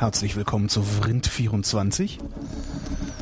herzlich willkommen zu Vrind24.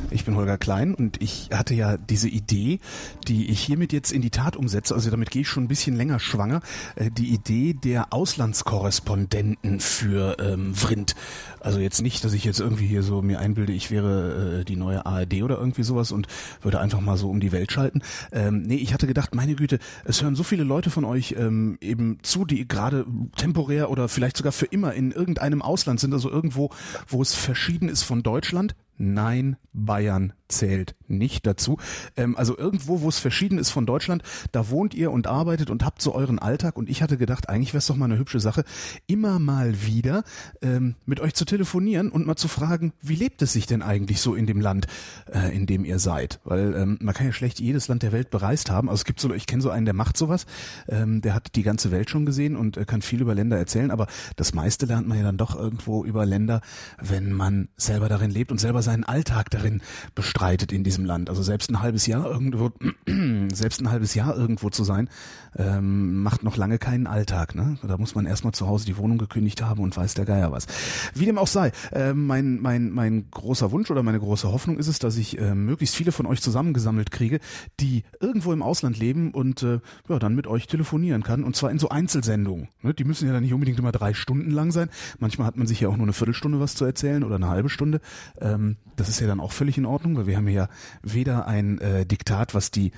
Ich bin Holger Klein und ich hatte ja diese Idee, die ich hiermit jetzt in die Tat umsetze, also damit gehe ich schon ein bisschen länger schwanger, äh, die Idee der Auslandskorrespondenten für ähm, Vrind. Also jetzt nicht, dass ich jetzt irgendwie hier so mir einbilde, ich wäre äh, die neue ARD oder irgendwie sowas und würde einfach mal so um die Welt schalten. Ähm, nee, ich hatte gedacht, meine Güte, es hören so viele Leute von euch ähm, eben zu, die gerade temporär oder vielleicht sogar für immer in irgendeinem Ausland sind, also irgendwo, wo es verschieden ist von Deutschland. Nein, Bayern zählt nicht dazu. Ähm, also irgendwo, wo es verschieden ist von Deutschland, da wohnt ihr und arbeitet und habt so euren Alltag. Und ich hatte gedacht, eigentlich wäre es doch mal eine hübsche Sache, immer mal wieder ähm, mit euch zu telefonieren und mal zu fragen, wie lebt es sich denn eigentlich so in dem Land, äh, in dem ihr seid? Weil ähm, man kann ja schlecht jedes Land der Welt bereist haben. Also es gibt so, ich kenne so einen, der macht sowas, ähm, der hat die ganze Welt schon gesehen und äh, kann viel über Länder erzählen. Aber das meiste lernt man ja dann doch irgendwo über Länder, wenn man selber darin lebt und selber seinen Alltag darin bestreitet in diesem Land. Also selbst ein halbes Jahr irgendwo, selbst ein halbes Jahr irgendwo zu sein, ähm, macht noch lange keinen Alltag. Ne? Da muss man erstmal zu Hause die Wohnung gekündigt haben und weiß der Geier was. Wie dem auch sei, äh, mein, mein, mein großer Wunsch oder meine große Hoffnung ist es, dass ich äh, möglichst viele von euch zusammengesammelt kriege, die irgendwo im Ausland leben und äh, ja, dann mit euch telefonieren kann. Und zwar in so Einzelsendungen. Ne? Die müssen ja dann nicht unbedingt immer drei Stunden lang sein. Manchmal hat man sich ja auch nur eine Viertelstunde was zu erzählen oder eine halbe Stunde. Ähm, das ist ja dann auch völlig in Ordnung, weil wir haben ja weder ein äh, Diktat, was die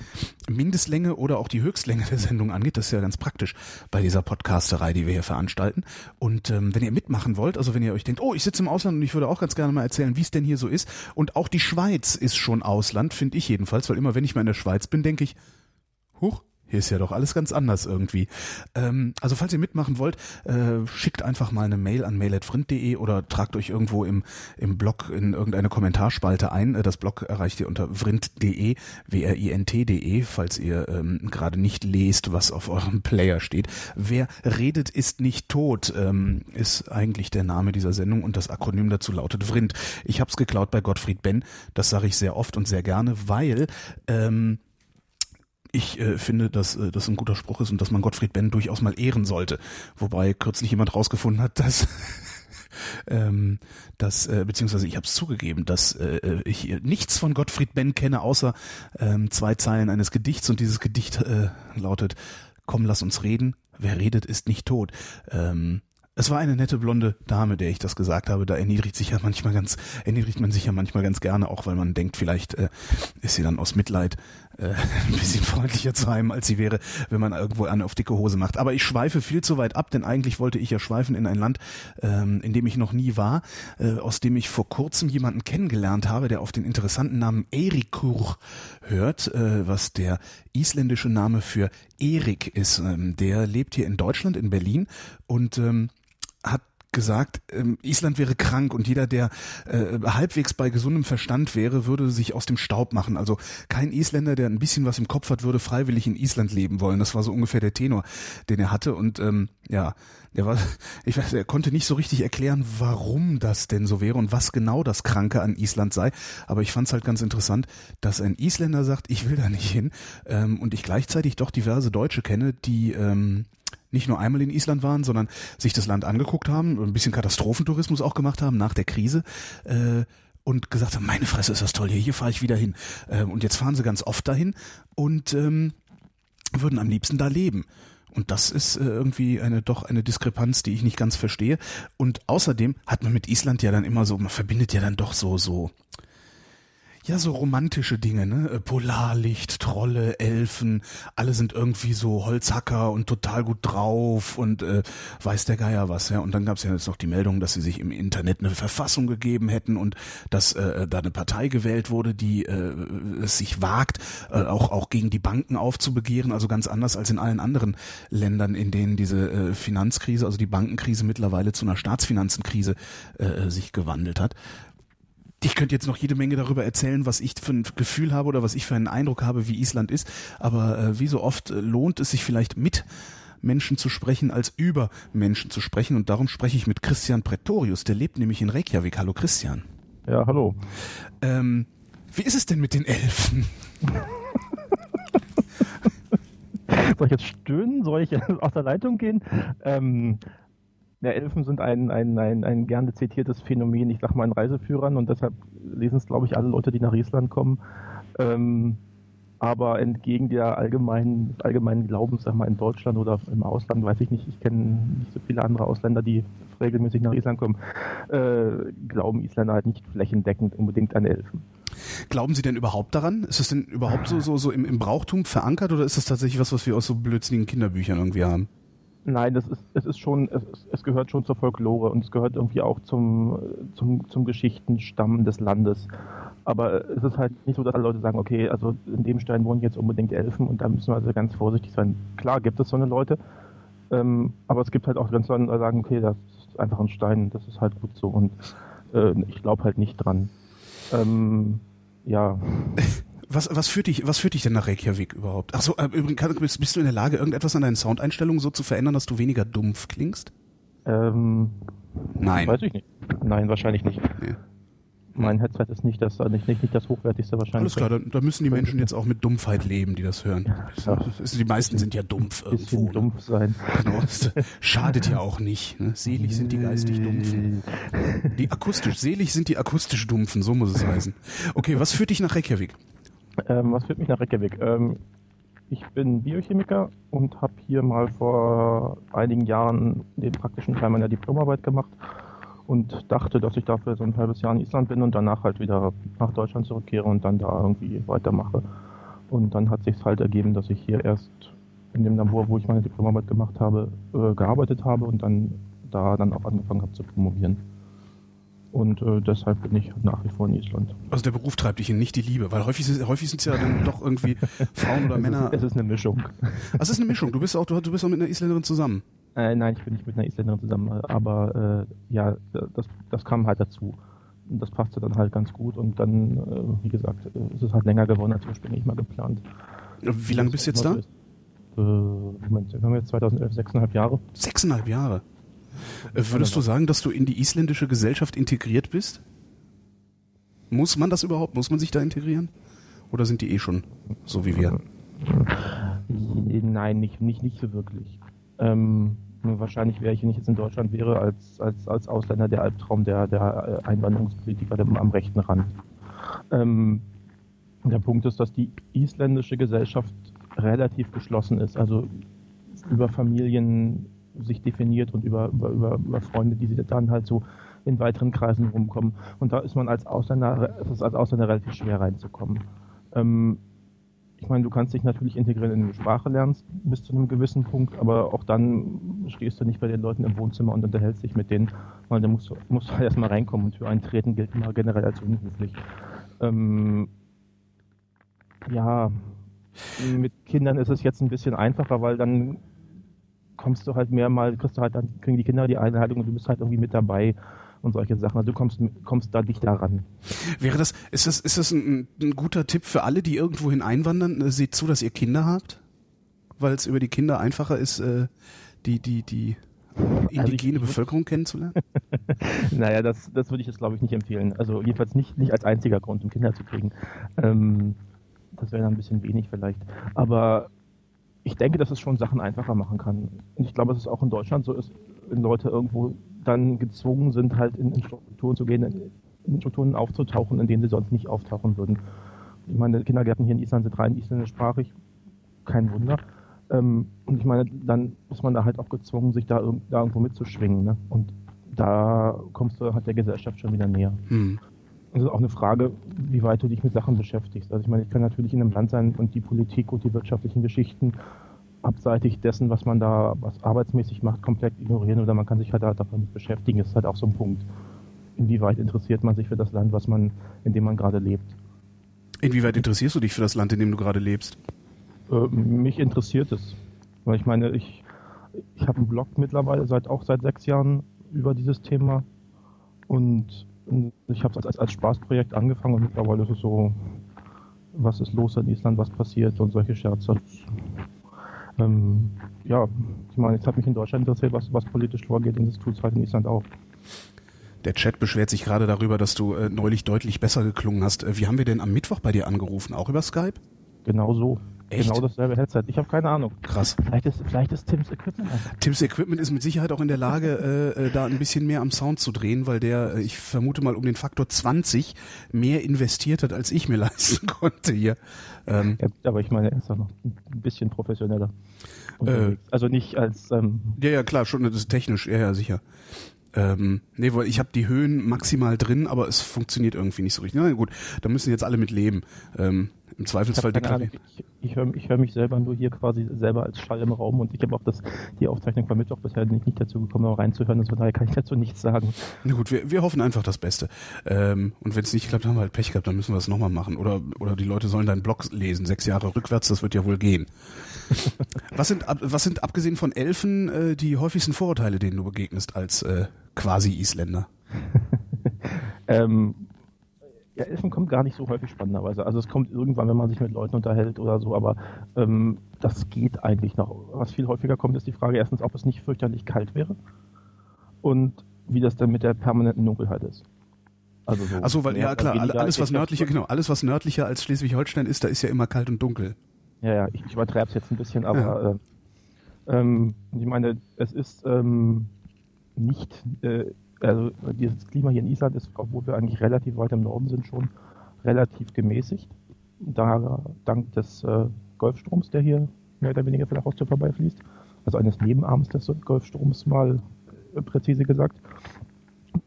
Mindestlänge oder auch die Höchstlänge der Sendung angeht. Das ist ja ganz praktisch bei dieser Podcasterei, die wir hier veranstalten. Und ähm, wenn ihr mitmachen wollt, also wenn ihr euch denkt, oh, ich sitze im Ausland und ich würde auch ganz gerne mal erzählen, wie es denn hier so ist. Und auch die Schweiz ist schon Ausland, finde ich jedenfalls, weil immer wenn ich mal in der Schweiz bin, denke ich, huch, hier ist ja doch alles ganz anders irgendwie. Ähm, also falls ihr mitmachen wollt, äh, schickt einfach mal eine Mail an mail.vrind.de oder tragt euch irgendwo im, im Blog in irgendeine Kommentarspalte ein. Äh, das Blog erreicht ihr unter vrind.de, W-R-I-N-T.de, falls ihr ähm, gerade nicht lest, was auf eurem Player steht. Wer redet, ist nicht tot, ähm, ist eigentlich der Name dieser Sendung und das Akronym dazu lautet Vrind. Ich habe es geklaut bei Gottfried Benn. Das sage ich sehr oft und sehr gerne, weil ähm, ich äh, finde, dass äh, das ein guter Spruch ist und dass man Gottfried Benn durchaus mal ehren sollte. Wobei kürzlich jemand rausgefunden hat, dass ähm, dass äh, beziehungsweise ich habe es zugegeben, dass äh, ich nichts von Gottfried Benn kenne, außer ähm, zwei Zeilen eines Gedichts und dieses Gedicht äh, lautet: Komm, lass uns reden. Wer redet, ist nicht tot. Ähm, es war eine nette blonde Dame, der ich das gesagt habe. Da erniedrigt sich ja manchmal ganz, erniedrigt man sich ja manchmal ganz gerne, auch weil man denkt, vielleicht äh, ist sie dann aus Mitleid äh, ein bisschen freundlicher zu einem, als sie wäre, wenn man irgendwo eine auf dicke Hose macht. Aber ich schweife viel zu weit ab, denn eigentlich wollte ich ja schweifen in ein Land, ähm, in dem ich noch nie war, äh, aus dem ich vor kurzem jemanden kennengelernt habe, der auf den interessanten Namen Erikur hört, äh, was der isländische Name für Erik ist. Ähm, der lebt hier in Deutschland, in Berlin und ähm, hat gesagt, ähm, Island wäre krank und jeder, der äh, halbwegs bei gesundem Verstand wäre, würde sich aus dem Staub machen. Also kein Isländer, der ein bisschen was im Kopf hat, würde freiwillig in Island leben wollen. Das war so ungefähr der Tenor, den er hatte. Und ähm, ja, der war, ich weiß, er konnte nicht so richtig erklären, warum das denn so wäre und was genau das Kranke an Island sei. Aber ich fand es halt ganz interessant, dass ein Isländer sagt, ich will da nicht hin. Ähm, und ich gleichzeitig doch diverse Deutsche kenne, die ähm, nicht nur einmal in Island waren, sondern sich das Land angeguckt haben, ein bisschen Katastrophentourismus auch gemacht haben nach der Krise. Äh, und gesagt haben, meine Fresse ist das toll hier, hier fahre ich wieder hin. Äh, und jetzt fahren sie ganz oft dahin und ähm, würden am liebsten da leben. Und das ist äh, irgendwie eine doch eine Diskrepanz, die ich nicht ganz verstehe. Und außerdem hat man mit Island ja dann immer so, man verbindet ja dann doch so so ja, so romantische Dinge, ne? Äh, Polarlicht, Trolle, Elfen, alle sind irgendwie so Holzhacker und total gut drauf und äh, weiß der Geier was, ja. Und dann gab es ja jetzt noch die Meldung, dass sie sich im Internet eine Verfassung gegeben hätten und dass äh, da eine Partei gewählt wurde, die äh, es sich wagt, äh, auch, auch gegen die Banken aufzubegehren, also ganz anders als in allen anderen Ländern, in denen diese äh, Finanzkrise, also die Bankenkrise mittlerweile zu einer Staatsfinanzenkrise äh, sich gewandelt hat ich könnte jetzt noch jede Menge darüber erzählen, was ich für ein Gefühl habe oder was ich für einen Eindruck habe, wie Island ist. Aber äh, wie so oft äh, lohnt es sich vielleicht mit Menschen zu sprechen, als über Menschen zu sprechen. Und darum spreche ich mit Christian Pretorius. Der lebt nämlich in Reykjavik. Hallo Christian. Ja, hallo. Ähm, wie ist es denn mit den Elfen? Soll ich jetzt stöhnen? Soll ich aus der Leitung gehen? Ähm, Ja, Elfen sind ein, ein, ein, ein gerne zitiertes Phänomen, ich sag mal, in Reiseführern und deshalb lesen es, glaube ich, alle Leute, die nach Island kommen. Ähm, aber entgegen der allgemeinen, allgemeinen Glaubens, sag mal, in Deutschland oder im Ausland, weiß ich nicht, ich kenne nicht so viele andere Ausländer, die regelmäßig nach Island kommen, äh, glauben Isländer halt nicht flächendeckend unbedingt an Elfen. Glauben Sie denn überhaupt daran? Ist das denn überhaupt so, so, so im, im Brauchtum verankert oder ist das tatsächlich was, was wir aus so blödsinnigen Kinderbüchern irgendwie haben? Nein, das ist, es ist schon, es, es gehört schon zur Folklore und es gehört irgendwie auch zum, zum, zum Geschichtenstamm des Landes. Aber es ist halt nicht so, dass alle Leute sagen, okay, also in dem Stein wohnen jetzt unbedingt Elfen und da müssen wir also ganz vorsichtig sein. Klar gibt es so eine Leute, ähm, aber es gibt halt auch ganz Leute, die sagen, okay, das ist einfach ein Stein, das ist halt gut so und äh, ich glaube halt nicht dran. Ähm, ja. Was, was, führt dich, was führt dich denn nach Reykjavik überhaupt? Achso, äh, übrigens, bist, du in der Lage, irgendetwas an deinen Soundeinstellungen so zu verändern, dass du weniger dumpf klingst? Ähm, Nein. Weiß ich nicht. Nein, wahrscheinlich nicht. Nee. Mein Headset ist nicht das, nicht, nicht, nicht das hochwertigste wahrscheinlich. Alles klar, da, da müssen die Menschen jetzt auch mit Dumpfheit leben, die das hören. Ja. Die meisten sind ja dumpf irgendwo. ne? dumpf sein. Genau, schadet ja auch nicht. Ne? Selig sind die geistig Dumpfen. Die akustisch, selig sind die akustisch Dumpfen, so muss es heißen. Okay, was führt dich nach Reykjavik? Ähm, was führt mich nach Reykjavik? Ähm, ich bin Biochemiker und habe hier mal vor einigen Jahren den praktischen Teil meiner Diplomarbeit gemacht und dachte, dass ich dafür so ein halbes Jahr in Island bin und danach halt wieder nach Deutschland zurückkehre und dann da irgendwie weitermache. Und dann hat sich halt ergeben, dass ich hier erst in dem Labor, wo ich meine Diplomarbeit gemacht habe, äh, gearbeitet habe und dann da dann auch angefangen habe zu promovieren. Und äh, deshalb bin ich nach wie vor in Island. Also der Beruf treibt dich hin, nicht die Liebe, weil häufig, sind- häufig sind es ja dann doch irgendwie Frauen oder Männer. Es ist, es ist eine Mischung. Also es ist eine Mischung. Du bist auch, du, du bist auch mit einer Isländerin zusammen. Äh, nein, ich bin nicht mit einer Isländerin zusammen, aber äh, ja, das, das kam halt dazu. Und das passte dann halt ganz gut und dann, äh, wie gesagt, äh, ist es halt länger geworden als ursprünglich mal geplant. Wie lange bist du jetzt da? Äh, Moment, wir haben jetzt 2011 sechseinhalb Jahre. Sechseinhalb Jahre. Äh, Würdest du sagen, dass du in die isländische Gesellschaft integriert bist? Muss man das überhaupt? Muss man sich da integrieren? Oder sind die eh schon so wie wir? Nein, nicht, nicht, nicht so wirklich. Ähm, wahrscheinlich wäre ich, wenn ich jetzt in Deutschland wäre, als, als, als Ausländer der Albtraum der, der äh, Einwanderungspolitiker am- rechten Rand. Ähm, der Punkt ist, dass die isländische Gesellschaft relativ geschlossen ist, also über Familien sich definiert und über, über, über, über Freunde, die sie dann halt so in weiteren Kreisen rumkommen. Und da ist man als Ausländer, ist als Ausländer relativ schwer reinzukommen. Ähm, ich meine, du kannst dich natürlich integrieren, indem du Sprache lernst, bis zu einem gewissen Punkt, aber auch dann stehst du nicht bei den Leuten im Wohnzimmer und unterhältst dich mit denen, weil dann musst du, musst du halt erstmal reinkommen und für eintreten gilt immer generell als unhöflich. Ähm, ja, mit Kindern ist es jetzt ein bisschen einfacher, weil dann kommst du halt mehr mal, kriegst du halt, dann kriegen die Kinder die Einladung und du bist halt irgendwie mit dabei und solche Sachen. Also du kommst, kommst da dichter ran. Wäre das, ist das, ist das ein, ein guter Tipp für alle, die irgendwohin einwandern? Äh, Seht zu, dass ihr Kinder habt? Weil es über die Kinder einfacher ist, äh, die, die, die indigene ich- Bevölkerung kennenzulernen? Naja, das, das würde ich jetzt glaube ich nicht empfehlen. Also jedenfalls nicht, nicht als einziger Grund, um Kinder zu kriegen. Ähm, das wäre dann ein bisschen wenig vielleicht. Aber ich denke, dass es schon Sachen einfacher machen kann. Und ich glaube, dass es auch in Deutschland so ist, wenn Leute irgendwo dann gezwungen sind, halt in, in Strukturen zu gehen, in, Strukturen aufzutauchen, in denen sie sonst nicht auftauchen würden. Ich meine, Kindergärten hier in Island sind rein isländischsprachig, kein Wunder. Ähm, und ich meine, dann ist man da halt auch gezwungen, sich da, da irgendwo mitzuschwingen. Ne? Und da kommst du halt der Gesellschaft schon wieder näher. Hm. Es ist auch eine Frage, wie weit du dich mit Sachen beschäftigst. Also ich meine, ich kann natürlich in einem Land sein und die Politik und die wirtschaftlichen Geschichten abseitig dessen, was man da, was arbeitsmäßig macht, komplett ignorieren oder man kann sich halt damit beschäftigen. Das ist halt auch so ein Punkt. Inwieweit interessiert man sich für das Land, was man, in dem man gerade lebt? Inwieweit interessierst du dich für das Land, in dem du gerade lebst? Äh, mich interessiert es. Weil ich meine, ich, ich habe einen Blog mittlerweile seit auch seit sechs Jahren über dieses Thema und ich habe es als, als Spaßprojekt angefangen und mittlerweile ist es so, was ist los in Island, was passiert und solche Scherze. Ähm, ja, ich meine, jetzt hat mich in Deutschland interessiert, was, was politisch vorgeht und das tut es halt in Island auch. Der Chat beschwert sich gerade darüber, dass du äh, neulich deutlich besser geklungen hast. Äh, wie haben wir denn am Mittwoch bei dir angerufen? Auch über Skype? Genau so. Echt? Genau dasselbe Headset. Ich habe keine Ahnung. Krass. Vielleicht ist, vielleicht ist Tims Equipment einfach. Tims Equipment ist mit Sicherheit auch in der Lage, äh, äh, da ein bisschen mehr am Sound zu drehen, weil der, äh, ich vermute mal, um den Faktor 20 mehr investiert hat, als ich mir leisten konnte hier. Ähm, ja, aber ich meine, er ist auch noch ein bisschen professioneller. Äh, also nicht als. Ähm, ja, ja, klar, schon, das ist technisch, ja, ja, sicher. Ähm, nee, weil ich habe die Höhen maximal drin, aber es funktioniert irgendwie nicht so richtig. Na gut, da müssen jetzt alle mit leben. Ähm, Im Zweifelsfall deklarieren. Ich, ich höre hör mich selber nur hier quasi selber als Schall im Raum und ich habe auch das, die Aufzeichnung von Mittwoch bisher nicht, nicht dazu gekommen, auch reinzuhören. Also von daher kann ich dazu nichts sagen. Na gut, wir, wir hoffen einfach das Beste. Ähm, und wenn es nicht klappt, haben wir halt Pech gehabt, dann müssen wir es nochmal machen. Oder, oder die Leute sollen deinen Blog lesen, sechs Jahre rückwärts, das wird ja wohl gehen. was, sind, was sind abgesehen von Elfen äh, die häufigsten Vorurteile, denen du begegnest als äh, quasi Isländer? ähm, ja, Elfen kommt gar nicht so häufig spannenderweise. Also es kommt irgendwann, wenn man sich mit Leuten unterhält oder so, aber ähm, das geht eigentlich noch. Was viel häufiger kommt, ist die Frage erstens, ob es nicht fürchterlich kalt wäre und wie das dann mit der permanenten Dunkelheit ist. Also so, Achso, weil ja klar, alles was nördlicher, genau, alles was nördlicher als Schleswig-Holstein ist, da ist ja immer kalt und dunkel. Ja, ja, ich, ich übertreibe es jetzt ein bisschen, aber ja. äh, ähm, ich meine, es ist ähm, nicht, äh, also dieses Klima hier in Island ist, obwohl wir eigentlich relativ weit im Norden sind, schon relativ gemäßigt. Da dank des äh, Golfstroms, der hier mehr oder weniger von der Haustür vorbeifließt, also eines Nebenarms des Golfstroms mal äh, präzise gesagt.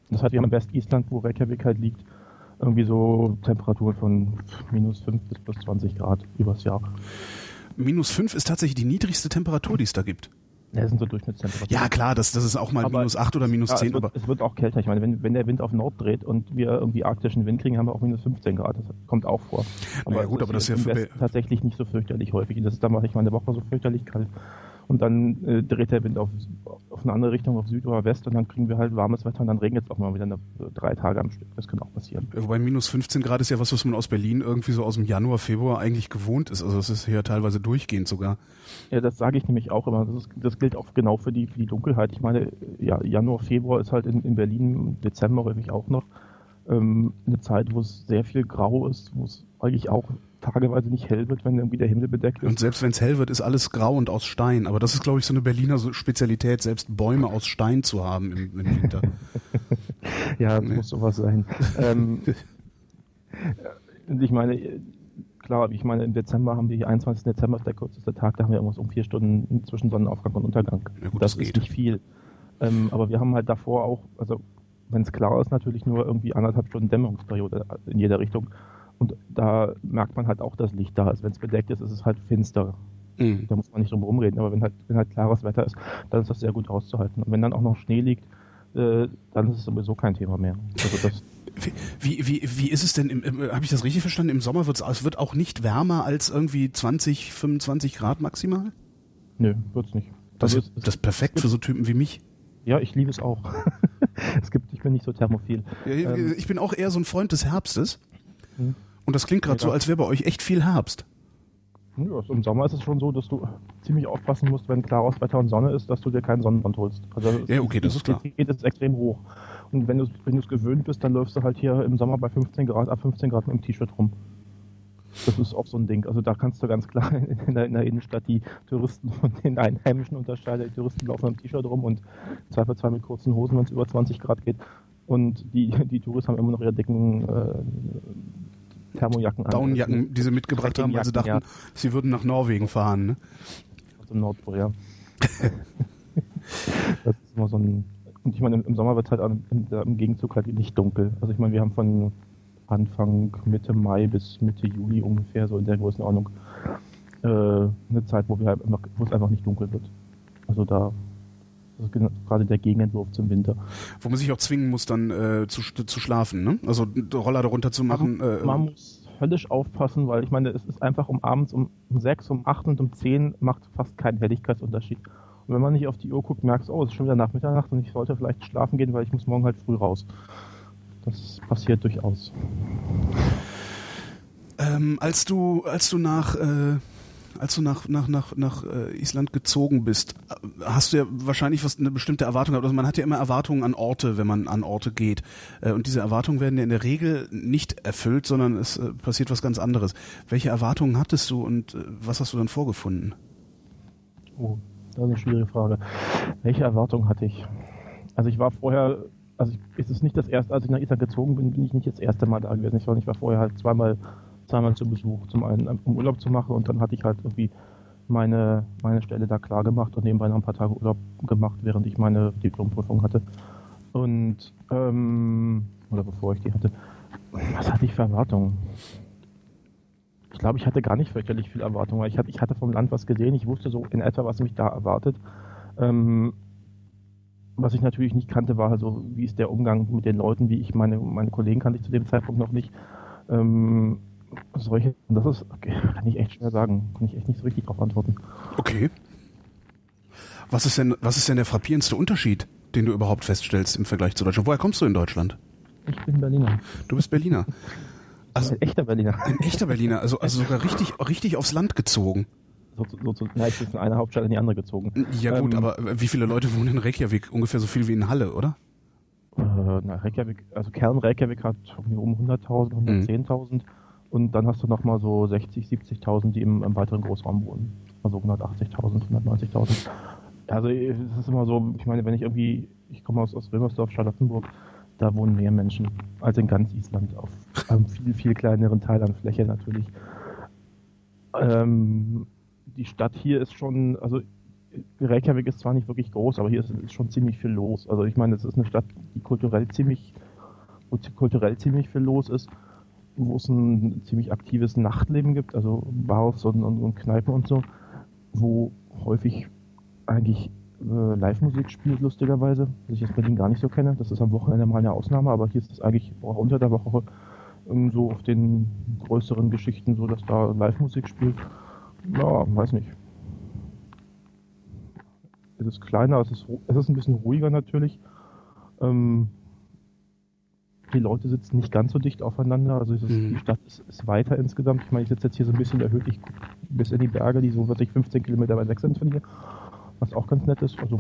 Das heißt, wir haben im West-Island, wo Reykjavik halt liegt, irgendwie so Temperaturen von minus 5 bis plus 20 Grad übers Jahr. Minus 5 ist tatsächlich die niedrigste Temperatur, die es da gibt. Ja, sind so Durchschnittstemperaturen. Ja, klar, das, das ist auch mal aber, minus 8 oder minus ja, 10. Es wird, aber es wird auch kälter. Ich meine, wenn, wenn der Wind auf Nord dreht und wir irgendwie arktischen Wind kriegen, haben wir auch minus 15 Grad. Das kommt auch vor. Aber ja, gut, aber das ist ja für tatsächlich nicht so fürchterlich häufig. Das ist dann mache ich mal eine Woche so fürchterlich kalt und dann äh, dreht der Wind auf, auf eine andere Richtung, auf Süd oder West und dann kriegen wir halt warmes Wetter und dann regnet es auch mal wieder eine, drei Tage am Stück. Das kann auch passieren. Wobei minus 15 Grad ist ja was, was man aus Berlin irgendwie so aus dem Januar, Februar eigentlich gewohnt ist. Also es ist hier teilweise durchgehend sogar. Ja, das sage ich nämlich auch immer. Das, ist, das gilt auch genau für die, für die Dunkelheit. Ich meine, ja, Januar, Februar ist halt in, in Berlin, Dezember häufig auch noch ähm, eine Zeit, wo es sehr viel grau ist, wo es eigentlich auch tageweise nicht hell wird, wenn irgendwie der Himmel bedeckt ist. Und selbst wenn es hell wird, ist alles grau und aus Stein. Aber das ist, glaube ich, so eine Berliner Spezialität, selbst Bäume aus Stein zu haben im, im Winter. ja, das nee. muss sowas sein. ähm, ich meine, klar, ich meine, im Dezember haben wir, 21. Dezember ist der kürzeste Tag, da haben wir irgendwas um vier Stunden zwischen Sonnenaufgang und Untergang. Ja, gut, das, das ist nicht viel. Ähm, aber wir haben halt davor auch, also wenn es klar ist, natürlich nur irgendwie anderthalb Stunden Dämmerungsperiode in jeder Richtung. Und da merkt man halt auch, dass Licht da ist. Wenn es bedeckt ist, ist es halt finster. Mhm. Da muss man nicht drum rumreden. Aber wenn halt, wenn halt klares Wetter ist, dann ist das sehr gut auszuhalten. Und wenn dann auch noch Schnee liegt, äh, dann ist es sowieso kein Thema mehr. Also das wie, wie, wie ist es denn, im, im, habe ich das richtig verstanden, im Sommer wird's, es wird auch nicht wärmer als irgendwie 20, 25 Grad maximal? Nö, wird's nicht. Das, also ist, das ist perfekt für so Typen wie mich. Ja, ich liebe es auch. es gibt, ich bin nicht so thermophil. Ja, ähm, ich bin auch eher so ein Freund des Herbstes. Hm. Und das klingt gerade so, als wäre bei euch echt viel Herbst. Ja, Im Sommer ist es schon so, dass du ziemlich aufpassen musst, wenn klares Wetter und Sonne ist, dass du dir keinen Sonnenbrand holst. Also ja, okay, das ist klar. geht es extrem hoch. Und wenn du es gewöhnt bist, dann läufst du halt hier im Sommer bei 15 Grad, ab 15 Grad mit dem T-Shirt rum. Das ist auch so ein Ding. Also da kannst du ganz klar in der, in der Innenstadt die Touristen von den Einheimischen unterscheiden. Die Touristen laufen mit dem T-Shirt rum und zwei zwei mit kurzen Hosen, wenn es über 20 Grad geht. Und die, die Touristen haben immer noch ihre dicken äh, Thermojacken an. Daunenjacken, die sie mitgebracht haben, weil sie dachten, ja. sie würden nach Norwegen fahren. Ne? Also Nordpol, das ist immer so ein. Und ich meine, im Sommer wird es halt im, im Gegenzug halt nicht dunkel. Also ich meine, wir haben von Anfang Mitte Mai bis Mitte Juli ungefähr, so in der Größenordnung, äh, eine Zeit, wo, wir halt einfach, wo es einfach nicht dunkel wird. Also da das ist gerade der Gegenentwurf zum Winter. Wo man sich auch zwingen muss, dann äh, zu, zu schlafen, ne? Also Roller darunter zu machen. Man, äh, man muss höllisch aufpassen, weil ich meine, es ist einfach um abends um, um 6, um 8 und um 10 macht fast keinen Helligkeitsunterschied. Und wenn man nicht auf die Uhr guckt, merkst du, oh, es ist schon wieder nach Mitternacht und ich sollte vielleicht schlafen gehen, weil ich muss morgen halt früh raus. Das passiert durchaus. Ähm, als du, als du nach, äh, als du nach, nach, nach, nach äh, Island gezogen bist, hast du ja wahrscheinlich was eine bestimmte Erwartung gehabt. Also man hat ja immer Erwartungen an Orte, wenn man an Orte geht. Äh, und diese Erwartungen werden ja in der Regel nicht erfüllt, sondern es äh, passiert was ganz anderes. Welche Erwartungen hattest du und was hast du dann vorgefunden? Oh, das ist eine schwierige Frage. Welche Erwartungen hatte ich? Also ich war vorher, also ich, es ist nicht das erste, als ich nach Island gezogen bin, bin ich nicht das erste Mal da gewesen. Ich war vorher halt zweimal zweimal zu Besuch. Zum einen um Urlaub zu machen und dann hatte ich halt irgendwie meine, meine Stelle da klar gemacht und nebenbei noch ein paar Tage Urlaub gemacht, während ich meine Diplomprüfung hatte. Und, ähm, oder bevor ich die hatte. Was hatte ich für Erwartungen? Ich glaube, ich hatte gar nicht fürchterlich viel Erwartung, weil ich hatte, ich hatte vom Land was gesehen, ich wusste so in etwa, was mich da erwartet. Ähm, was ich natürlich nicht kannte, war also, wie ist der Umgang mit den Leuten, wie ich meine, meine Kollegen kannte ich zu dem Zeitpunkt noch nicht. Ähm, solche, das ist, okay, kann ich echt schwer sagen. Kann ich echt nicht so richtig darauf antworten. Okay. Was ist denn, was ist denn der frappierendste Unterschied, den du überhaupt feststellst im Vergleich zu Deutschland? Woher kommst du in Deutschland? Ich bin Berliner. Du bist Berliner. Also, ein echter Berliner. Ein echter Berliner, also, also sogar richtig, richtig aufs Land gezogen. So, so, so, ja, ich bin von einer Hauptstadt in die andere gezogen. Ja gut, ähm, aber wie viele Leute wohnen in Reykjavik? Ungefähr so viel wie in Halle, oder? Äh, na, Reykjavik, also Kern Reykjavik hat um 100.000, 110.000. Mhm. Und dann hast du nochmal so 60, 70.000, die im, im, weiteren Großraum wohnen. Also 180.000, 190.000. Also es ist immer so, ich meine, wenn ich irgendwie, ich komme aus, aus Wilmersdorf, Charlottenburg, da wohnen mehr Menschen als in ganz Island auf einem viel, viel kleineren Teil an Fläche natürlich. Ähm, die Stadt hier ist schon, also Reykjavik ist zwar nicht wirklich groß, aber hier ist, ist schon ziemlich viel los. Also ich meine, es ist eine Stadt, die kulturell ziemlich, kulturell ziemlich viel los ist wo es ein ziemlich aktives Nachtleben gibt, also Bars und, und, und Kneipen und so, wo häufig eigentlich äh, Live-Musik spielt, lustigerweise, was ich jetzt Berlin gar nicht so kenne. Das ist am Wochenende mal eine Ausnahme, aber hier ist es eigentlich auch unter der Woche ähm, so auf den größeren Geschichten so, dass da Live-Musik spielt. Ja, weiß nicht. Es ist kleiner, es ist, es ist ein bisschen ruhiger natürlich. Ähm, die Leute sitzen nicht ganz so dicht aufeinander. Also ist, mhm. die Stadt ist, ist, weiter insgesamt. Ich meine, ich sitze jetzt hier so ein bisschen erhöht, ich bis in die Berge, die so wirklich 15 Kilometer weit weg sind von hier. Was auch ganz nett ist. Also,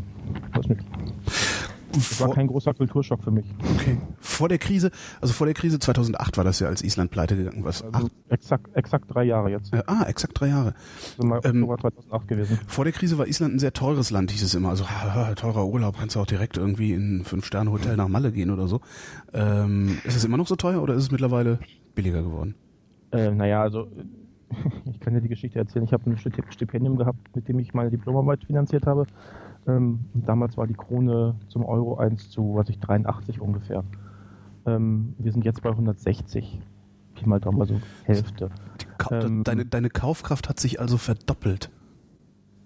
weiß nicht. Das war kein großer Kulturschock für mich. Okay. Vor der Krise, also vor der Krise 2008 war das ja, als Island pleite gegangen was? Also exakt, exakt drei Jahre jetzt. Äh, ah, exakt drei Jahre. Also mal ähm, 2008 gewesen. Vor der Krise war Island ein sehr teures Land, hieß es immer. Also teurer Urlaub, kannst du auch direkt irgendwie in ein Fünf-Sterne-Hotel nach Malle gehen oder so. Ähm, ist es immer noch so teuer oder ist es mittlerweile billiger geworden? Äh, naja, also ich kann dir die Geschichte erzählen. Ich habe ein Stipendium gehabt, mit dem ich meine Diplomarbeit finanziert habe. Ähm, damals war die Krone zum Euro 1 zu, was ich, 83 ungefähr. Ähm, wir sind jetzt bei 160. Pi mal Daumen, also Hälfte. Ähm, deine, deine Kaufkraft hat sich also verdoppelt.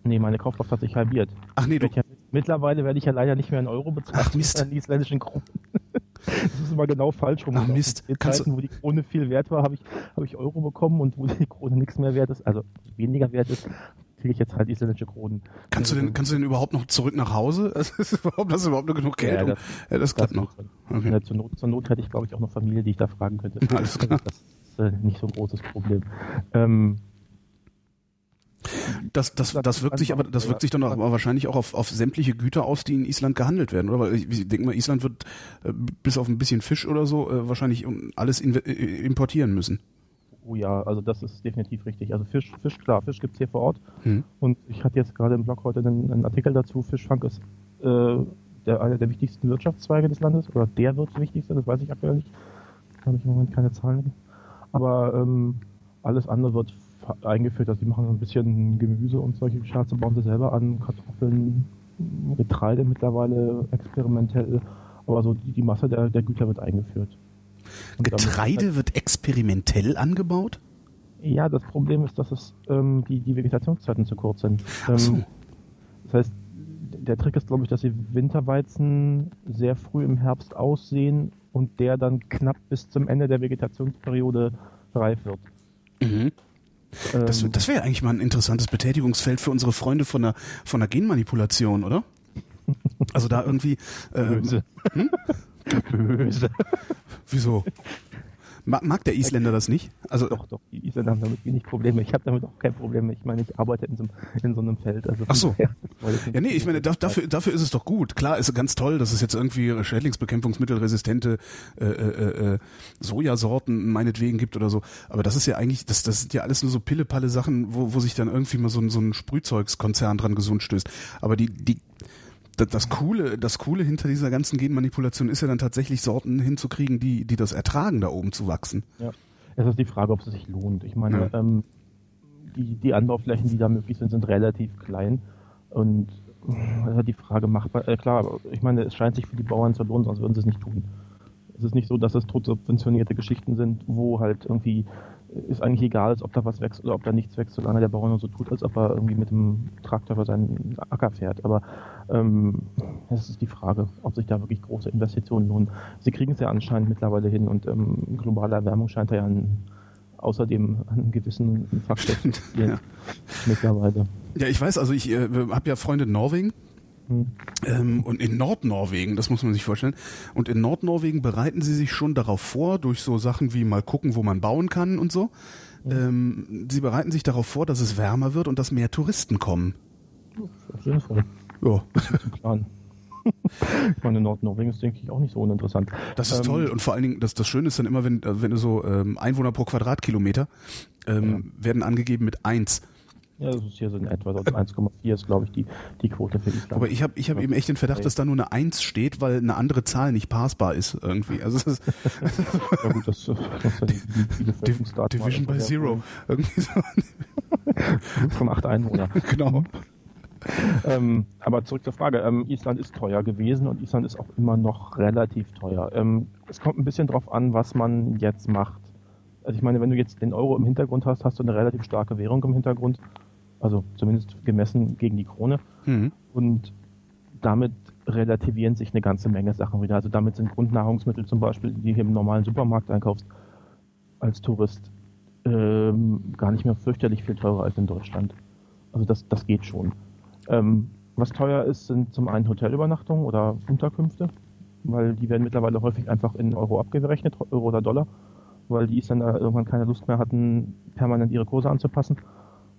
Nee, meine Kaufkraft hat sich halbiert. Ach nee, du. Ja, mittlerweile werde ich ja leider nicht mehr in Euro bezahlt, Ach, Mist. in isländischen Kronen. das ist immer genau falsch rum. Ach Mist. In Zeiten, wo die Krone viel wert war, habe ich, hab ich Euro bekommen und wo die Krone nichts mehr wert ist, also weniger wert ist, kriege ich jetzt halt isländische Kronen. Kannst du denn, kannst du denn überhaupt noch zurück nach Hause? Also ist überhaupt, hast du überhaupt noch genug Geld? Ja, das, ja, das klappt noch. Okay. Ja, zur, Not, zur Not hätte ich, glaube ich, auch noch Familie, die ich da fragen könnte. Alles klar. Das ist äh, nicht so ein großes Problem. Ähm, das, das, das wirkt sich aber, das wirkt sich dann aber wahrscheinlich auch auf, auf sämtliche Güter aus, die in Island gehandelt werden, oder? Weil ich, ich denke mal, Island wird äh, bis auf ein bisschen Fisch oder so äh, wahrscheinlich alles äh, importieren müssen. Oh ja, also das ist definitiv richtig. Also Fisch, Fisch klar, Fisch gibt es hier vor Ort. Hm. Und ich hatte jetzt gerade im Blog heute einen, einen Artikel dazu, Fischfang ist äh, der, einer der wichtigsten Wirtschaftszweige des Landes, oder der wird wichtigste, das weiß ich aktuell nicht. Da habe ich im Moment keine Zahlen. Aber ähm, alles andere wird eingeführt, also die machen ein bisschen Gemüse und solche Scherze bauen sie selber an, Kartoffeln, Getreide mittlerweile experimentell, aber so die, die Masse der, der Güter wird eingeführt. Getreide wird experimentell angebaut? Ja, das Problem ist, dass es ähm, die, die Vegetationszeiten zu kurz sind. Ähm, so. Das heißt, der Trick ist, glaube ich, dass sie Winterweizen sehr früh im Herbst aussehen und der dann knapp bis zum Ende der Vegetationsperiode reif wird. Mhm. Das, ähm, das wäre eigentlich mal ein interessantes Betätigungsfeld für unsere Freunde von der, von der Genmanipulation, oder? Also da irgendwie. Ähm. Hm? Böse. Wieso? Mag, der Isländer das nicht? Also doch, doch. Die Bundesländer haben damit wenig Probleme. Ich habe damit auch kein Problem. Ich meine, ich arbeite in so, in so einem Feld. Also Ach so. Ja, ja nee, ich meine, dafür, dafür ist es doch gut. Klar, ist ganz toll, dass es jetzt irgendwie Schädlingsbekämpfungsmittelresistente äh, äh, äh, Sojasorten meinetwegen gibt oder so. Aber das ist ja eigentlich, das, das sind ja alles nur so pillepalle Sachen, wo, wo sich dann irgendwie mal so, ein so ein Sprühzeugskonzern dran gesund stößt. Aber die, die, das Coole, das Coole hinter dieser ganzen Genmanipulation ist ja dann tatsächlich Sorten hinzukriegen, die, die das ertragen, da oben zu wachsen. Ja. Es ist die Frage, ob es sich lohnt. Ich meine, ja. ähm, die, die Anbauflächen, die da möglich sind, sind relativ klein. Und das ist halt die Frage, machbar. Äh, klar, ich meine, es scheint sich für die Bauern zu lohnen, sonst würden sie es nicht tun. Es ist nicht so, dass es tot subventionierte Geschichten sind, wo halt irgendwie ist eigentlich egal, ob da was wächst oder ob da nichts wächst, solange der Bauer nur so tut, als ob er irgendwie mit dem Traktor über seinen Acker fährt. Aber ähm, das ist die Frage, ob sich da wirklich große Investitionen lohnen. Sie kriegen es ja anscheinend mittlerweile hin und ähm, globale Erwärmung scheint ja an, außerdem einen gewissen Faktor zu ja. mittlerweile. Ja, ich weiß, also ich äh, habe ja Freunde in Norwegen. Ähm, und in Nordnorwegen, das muss man sich vorstellen. Und in Nordnorwegen bereiten sie sich schon darauf vor, durch so Sachen wie mal gucken, wo man bauen kann und so. Hm. Ähm, sie bereiten sich darauf vor, dass es wärmer wird und dass mehr Touristen kommen. Das ist sinnvoll. Ja. Das ist Plan. ich meine, Nordnorwegen ist, denke ich, auch nicht so uninteressant. Das ist ähm, toll und vor allen Dingen, das, das Schöne ist dann immer, wenn, wenn du so ähm, Einwohner pro Quadratkilometer ähm, ja. werden angegeben mit eins. Ja, das ist hier so in etwa, also 1,4 ist, glaube ich, die, die Quote für Island. Aber ich habe ich hab eben echt den Verdacht, dass da nur eine 1 steht, weil eine andere Zahl nicht passbar ist irgendwie. Also das ist ja gut, das, das ist die, die, Division by Zero. Irgendwie so. 5,8 Einwohner. Genau. ähm, aber zurück zur Frage. Ähm, Island ist teuer gewesen und Island ist auch immer noch relativ teuer. Ähm, es kommt ein bisschen drauf an, was man jetzt macht. Also ich meine, wenn du jetzt den Euro im Hintergrund hast, hast du eine relativ starke Währung im Hintergrund. Also zumindest gemessen gegen die Krone. Mhm. Und damit relativieren sich eine ganze Menge Sachen wieder. Also damit sind Grundnahrungsmittel zum Beispiel, die du im normalen Supermarkt einkaufst, als Tourist ähm, gar nicht mehr fürchterlich viel teurer als in Deutschland. Also das, das geht schon. Ähm, was teuer ist, sind zum einen Hotelübernachtungen oder Unterkünfte, weil die werden mittlerweile häufig einfach in Euro abgerechnet, Euro oder Dollar, weil die Isländer irgendwann keine Lust mehr hatten, permanent ihre Kurse anzupassen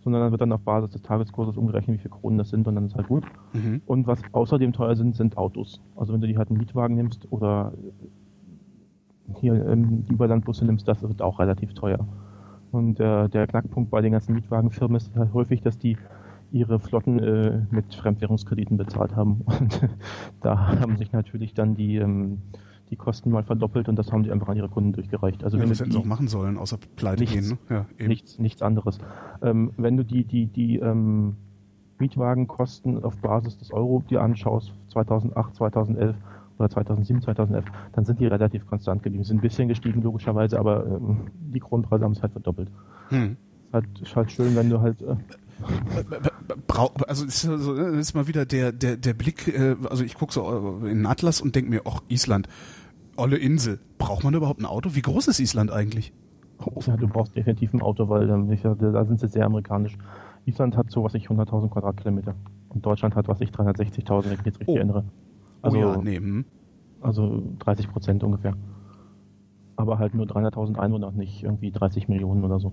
sondern dann wird dann auf Basis des Tageskurses umgerechnet, wie viele Kronen das sind und dann ist halt gut. Mhm. Und was außerdem teuer sind, sind Autos. Also wenn du die halt einen Mietwagen nimmst oder hier ähm, die Überlandbusse nimmst, das wird auch relativ teuer. Und äh, der Knackpunkt bei den ganzen Mietwagenfirmen ist halt häufig, dass die ihre Flotten äh, mit Fremdwährungskrediten bezahlt haben. Und da haben sich natürlich dann die ähm, die Kosten mal verdoppelt und das haben die einfach an ihre Kunden durchgereicht. Also ja, wenn das hätten sie auch machen sollen, außer pleite nichts, gehen. Ne? Ja, nichts, nichts anderes. Ähm, wenn du die, die, die ähm, Mietwagenkosten auf Basis des Euro dir anschaust, 2008, 2011 oder 2007, 2011, dann sind die relativ konstant geblieben. Sie sind ein bisschen gestiegen, logischerweise, aber ähm, die Grundpreise haben es halt verdoppelt. Hm. Ist, halt, ist halt schön, wenn du halt... Äh, also ist, so, ist mal wieder der der der Blick äh, also ich gucke so in den Atlas und denke mir ach Island olle Insel. Braucht man überhaupt ein Auto? Wie groß ist Island eigentlich? Ja, du brauchst definitiv ein Auto, weil ähm, ich, da sind sie sehr amerikanisch. Island hat so was ich 100.000 Quadratkilometer und Deutschland hat was ich 360.000, wenn ich mich jetzt richtig oh. erinnere. Also, oh ja, nee. Hm. also 30 Prozent ungefähr. Aber halt nur 300.000 Einwohner, nicht irgendwie 30 Millionen oder so.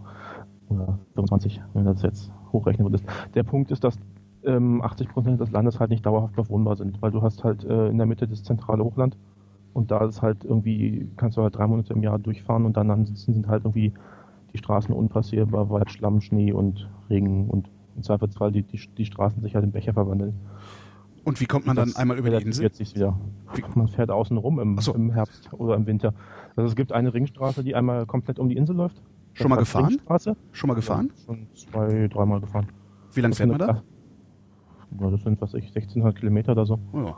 Oder 25, wenn das jetzt hochrechnen würdest. Der Punkt ist, dass ähm, 80 Prozent des Landes halt nicht dauerhaft bewohnbar sind, weil du hast halt äh, in der Mitte das zentrale Hochland und da ist halt irgendwie, kannst du halt drei Monate im Jahr durchfahren und dann ansonsten sind halt irgendwie die Straßen unpassierbar, weil Schlamm, Schnee und Regen und im Zweifelsfall die, die, die Straßen sich halt in Becher verwandeln. Und wie kommt man dann einmal über die Insel? Sich wieder. Man fährt außen rum im, so. im, Herbst oder im Winter. Also es gibt eine Ringstraße, die einmal komplett um die Insel läuft. Das schon mal gefahren? Ringstraße. Schon mal gefahren? Ja, schon zwei, dreimal gefahren. Wie lange fährt man da? Ja, das sind, was ich, 1600 Kilometer oder so. Oh ja.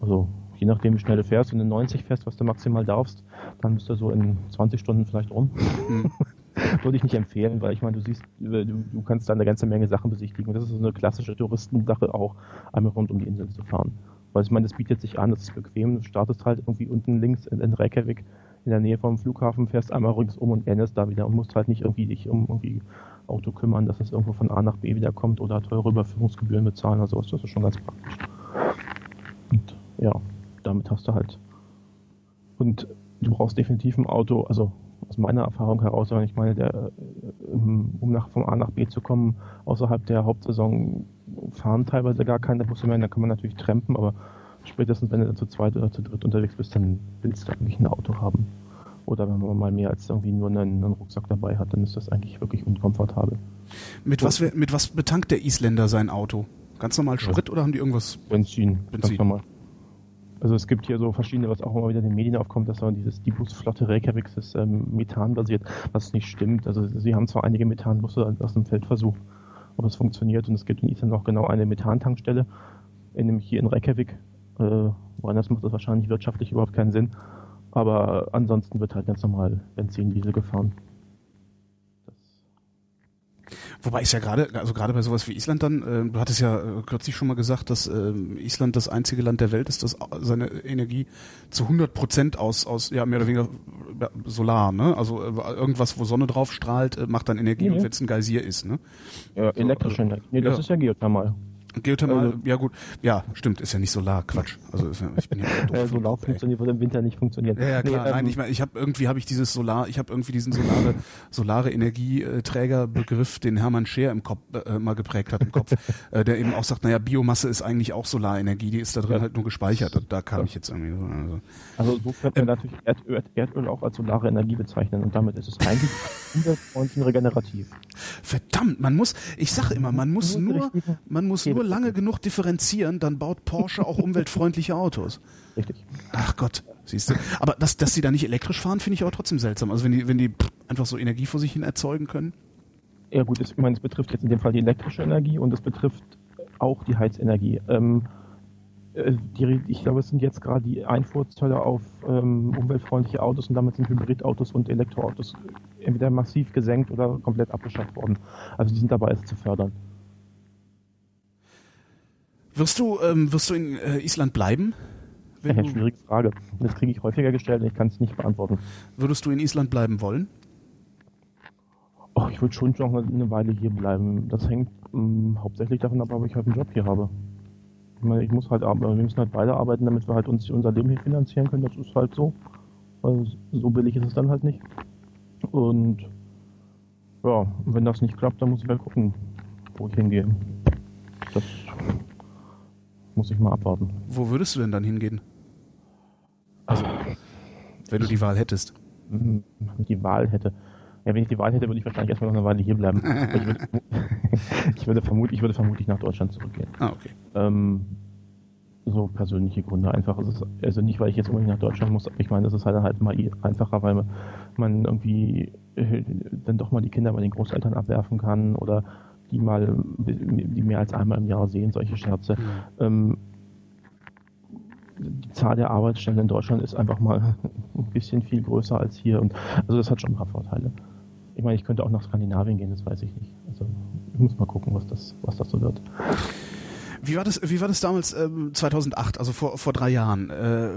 Also je nachdem, wie schnell du fährst, wenn du 90 fährst, was du maximal darfst, dann bist du so in 20 Stunden vielleicht rum. Mhm. Würde ich nicht empfehlen, weil ich meine, du siehst, du, du kannst da eine ganze Menge Sachen besichtigen. Und das ist so eine klassische Touristensache auch, einmal rund um die Insel zu fahren. Weil ich meine, das bietet sich an, das ist bequem. Du startest halt irgendwie unten links in, in Reykjavik in der Nähe vom Flughafen, fährst einmal ringsum und endest da wieder und musst halt nicht irgendwie dich um irgendwie Auto kümmern, dass es irgendwo von A nach B wieder kommt oder teure Überführungsgebühren bezahlen oder sowas. Das ist schon ganz praktisch. Und ja, damit hast du halt. Und du brauchst definitiv ein Auto, also aus meiner Erfahrung heraus, ich meine, der, äh, um nach, vom A nach B zu kommen, außerhalb der Hauptsaison fahren teilweise gar keine Busse mehr, da kann man natürlich trampen, aber spätestens wenn du zu zweit oder zu dritt unterwegs bist, dann willst du eigentlich ein Auto haben. Oder wenn man mal mehr als irgendwie nur einen, einen Rucksack dabei hat, dann ist das eigentlich wirklich unkomfortabel. Mit was, mit was betankt der Isländer sein Auto? Ganz normal Sprit ja. oder haben die irgendwas? Benzin. Benzin. Ganz normal. Also es gibt hier so verschiedene, was auch immer wieder in den Medien aufkommt, dass so dieses die Busflotte Reykjavik ist ähm, methanbasiert, was nicht stimmt. Also sie haben zwar einige Methanbusse aus dem Feld versucht, ob es funktioniert und es gibt in Island auch genau eine Methantankstelle, nämlich hier in Reykjavik. Äh, woanders macht das wahrscheinlich wirtschaftlich überhaupt keinen Sinn. Aber ansonsten wird halt ganz normal Benzin, Diesel gefahren. Wobei ich ja gerade, also gerade bei sowas wie Island dann, äh, du hattest ja äh, kürzlich schon mal gesagt, dass äh, Island das einzige Land der Welt ist, das seine Energie zu 100 Prozent aus, aus, ja, mehr oder weniger Solar, ne? Also äh, irgendwas, wo Sonne drauf strahlt, äh, macht dann Energie, mhm. und wenn es ein Geysir ist, ne? Ja, elektrische Energie. Nee, das ja. ist ja Geothermal. Geothermal, also, ja gut, ja, stimmt, ist ja nicht Solar, Quatsch. Also ist ja, ich bin ja doof. Solar funktioniert, würde im Winter nicht funktionieren. Ja, ja klar, nee, nein, ähm, ich meine, ich habe irgendwie habe ich dieses Solar, ich habe irgendwie diesen solare solare Energieträgerbegriff, den Hermann Scheer im Kopf äh, mal geprägt hat im Kopf, äh, der eben auch sagt, naja, Biomasse ist eigentlich auch Solarenergie, die ist da drin ja. halt nur gespeichert. Und da kam ja. ich jetzt irgendwie so. Also, also so könnte man ähm, natürlich Erdöl, Erdöl auch als solare Energie bezeichnen und damit ist es eigentlich umweltfreundlich regenerativ. Verdammt, man muss, ich sage immer, man muss nur, man muss nur lange genug differenzieren, dann baut Porsche auch umweltfreundliche Autos. Richtig. Ach Gott, siehst du. Aber dass, dass sie da nicht elektrisch fahren, finde ich auch trotzdem seltsam. Also wenn die, wenn die einfach so Energie vor sich hin erzeugen können. Ja gut, ich meine, es betrifft jetzt in dem Fall die elektrische Energie und es betrifft auch die Heizenergie. Ähm, äh, die, ich glaube, es sind jetzt gerade die Einfuhrzölle auf ähm, umweltfreundliche Autos und damit sind Hybridautos und Elektroautos entweder massiv gesenkt oder komplett abgeschafft worden. Also die sind dabei, es zu fördern. Wirst du, ähm, wirst du in äh, Island bleiben? Ja, schwierige Frage. Das kriege ich häufiger gestellt und ich kann es nicht beantworten. Würdest du in Island bleiben wollen? Oh, ich würde schon noch eine Weile hier bleiben. Das hängt ähm, hauptsächlich davon ab, ob ich halt einen Job hier habe. Ich, meine, ich muss halt arbeiten, wir müssen halt beide arbeiten, damit wir halt uns unser Leben hier finanzieren können. Das ist halt so. Weil so billig ist es dann halt nicht. Und ja, wenn das nicht klappt, dann muss ich halt gucken, wo ich hingehe. Das muss ich mal abwarten. Wo würdest du denn dann hingehen? Also, wenn du die Wahl hättest. Wenn ich die Wahl hätte. Ja, wenn ich die Wahl hätte, würde ich wahrscheinlich erstmal noch eine Weile hier bleiben. ich, würde, ich, würde vermut, ich würde vermutlich nach Deutschland zurückgehen. Ah, okay. Ähm, so persönliche Gründe einfach. Ist, also nicht, weil ich jetzt unbedingt nach Deutschland muss, ich meine, das ist halt halt mal einfacher, weil man irgendwie äh, dann doch mal die Kinder bei den Großeltern abwerfen kann oder die mal, die mehr als einmal im Jahr sehen, solche Scherze. Mhm. Ähm, die Zahl der Arbeitsstellen in Deutschland ist einfach mal ein bisschen viel größer als hier und also das hat schon ein paar Vorteile. Ich meine, ich könnte auch nach Skandinavien gehen, das weiß ich nicht. Also ich muss mal gucken, was das, was das so wird. Wie war das, wie war das damals äh, 2008, also vor, vor drei Jahren? Äh,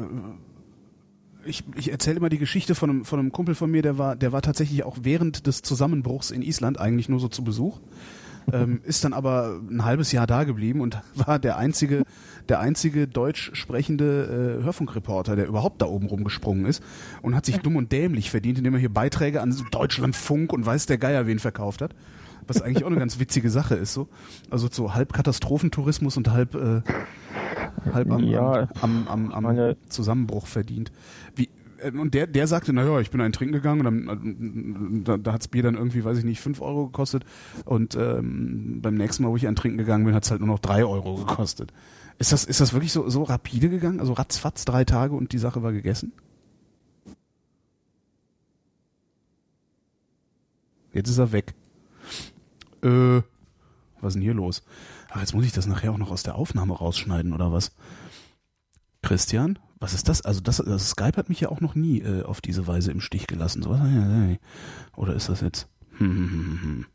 ich, ich erzähle immer die Geschichte von einem, von einem Kumpel von mir, der war, der war tatsächlich auch während des Zusammenbruchs in Island eigentlich nur so zu Besuch ähm, ist dann aber ein halbes Jahr da geblieben und war der einzige, der einzige deutsch sprechende äh, Hörfunkreporter, der überhaupt da oben rumgesprungen ist und hat sich dumm und dämlich verdient, indem er hier Beiträge an Deutschlandfunk und weiß der Geier wen verkauft hat. Was eigentlich auch eine ganz witzige Sache ist, so. Also so halb Katastrophentourismus und halb, äh, halb am, ja, am, am, am, am Zusammenbruch verdient. Wie, und der, der sagte, naja, ich bin ein Trinken gegangen und dann, äh, da, da hat's Bier dann irgendwie, weiß ich nicht, fünf Euro gekostet und ähm, beim nächsten Mal, wo ich ein Trinken gegangen bin, hat's halt nur noch drei Euro gekostet. Ist das, ist das wirklich so, so rapide gegangen? Also ratzfatz drei Tage und die Sache war gegessen? Jetzt ist er weg. Äh, was ist denn hier los? Ach, jetzt muss ich das nachher auch noch aus der Aufnahme rausschneiden, oder was? Christian? Was ist das? Also das, das Skype hat mich ja auch noch nie äh, auf diese Weise im Stich gelassen. So, oder ist das jetzt? Hm, hm, hm, hm.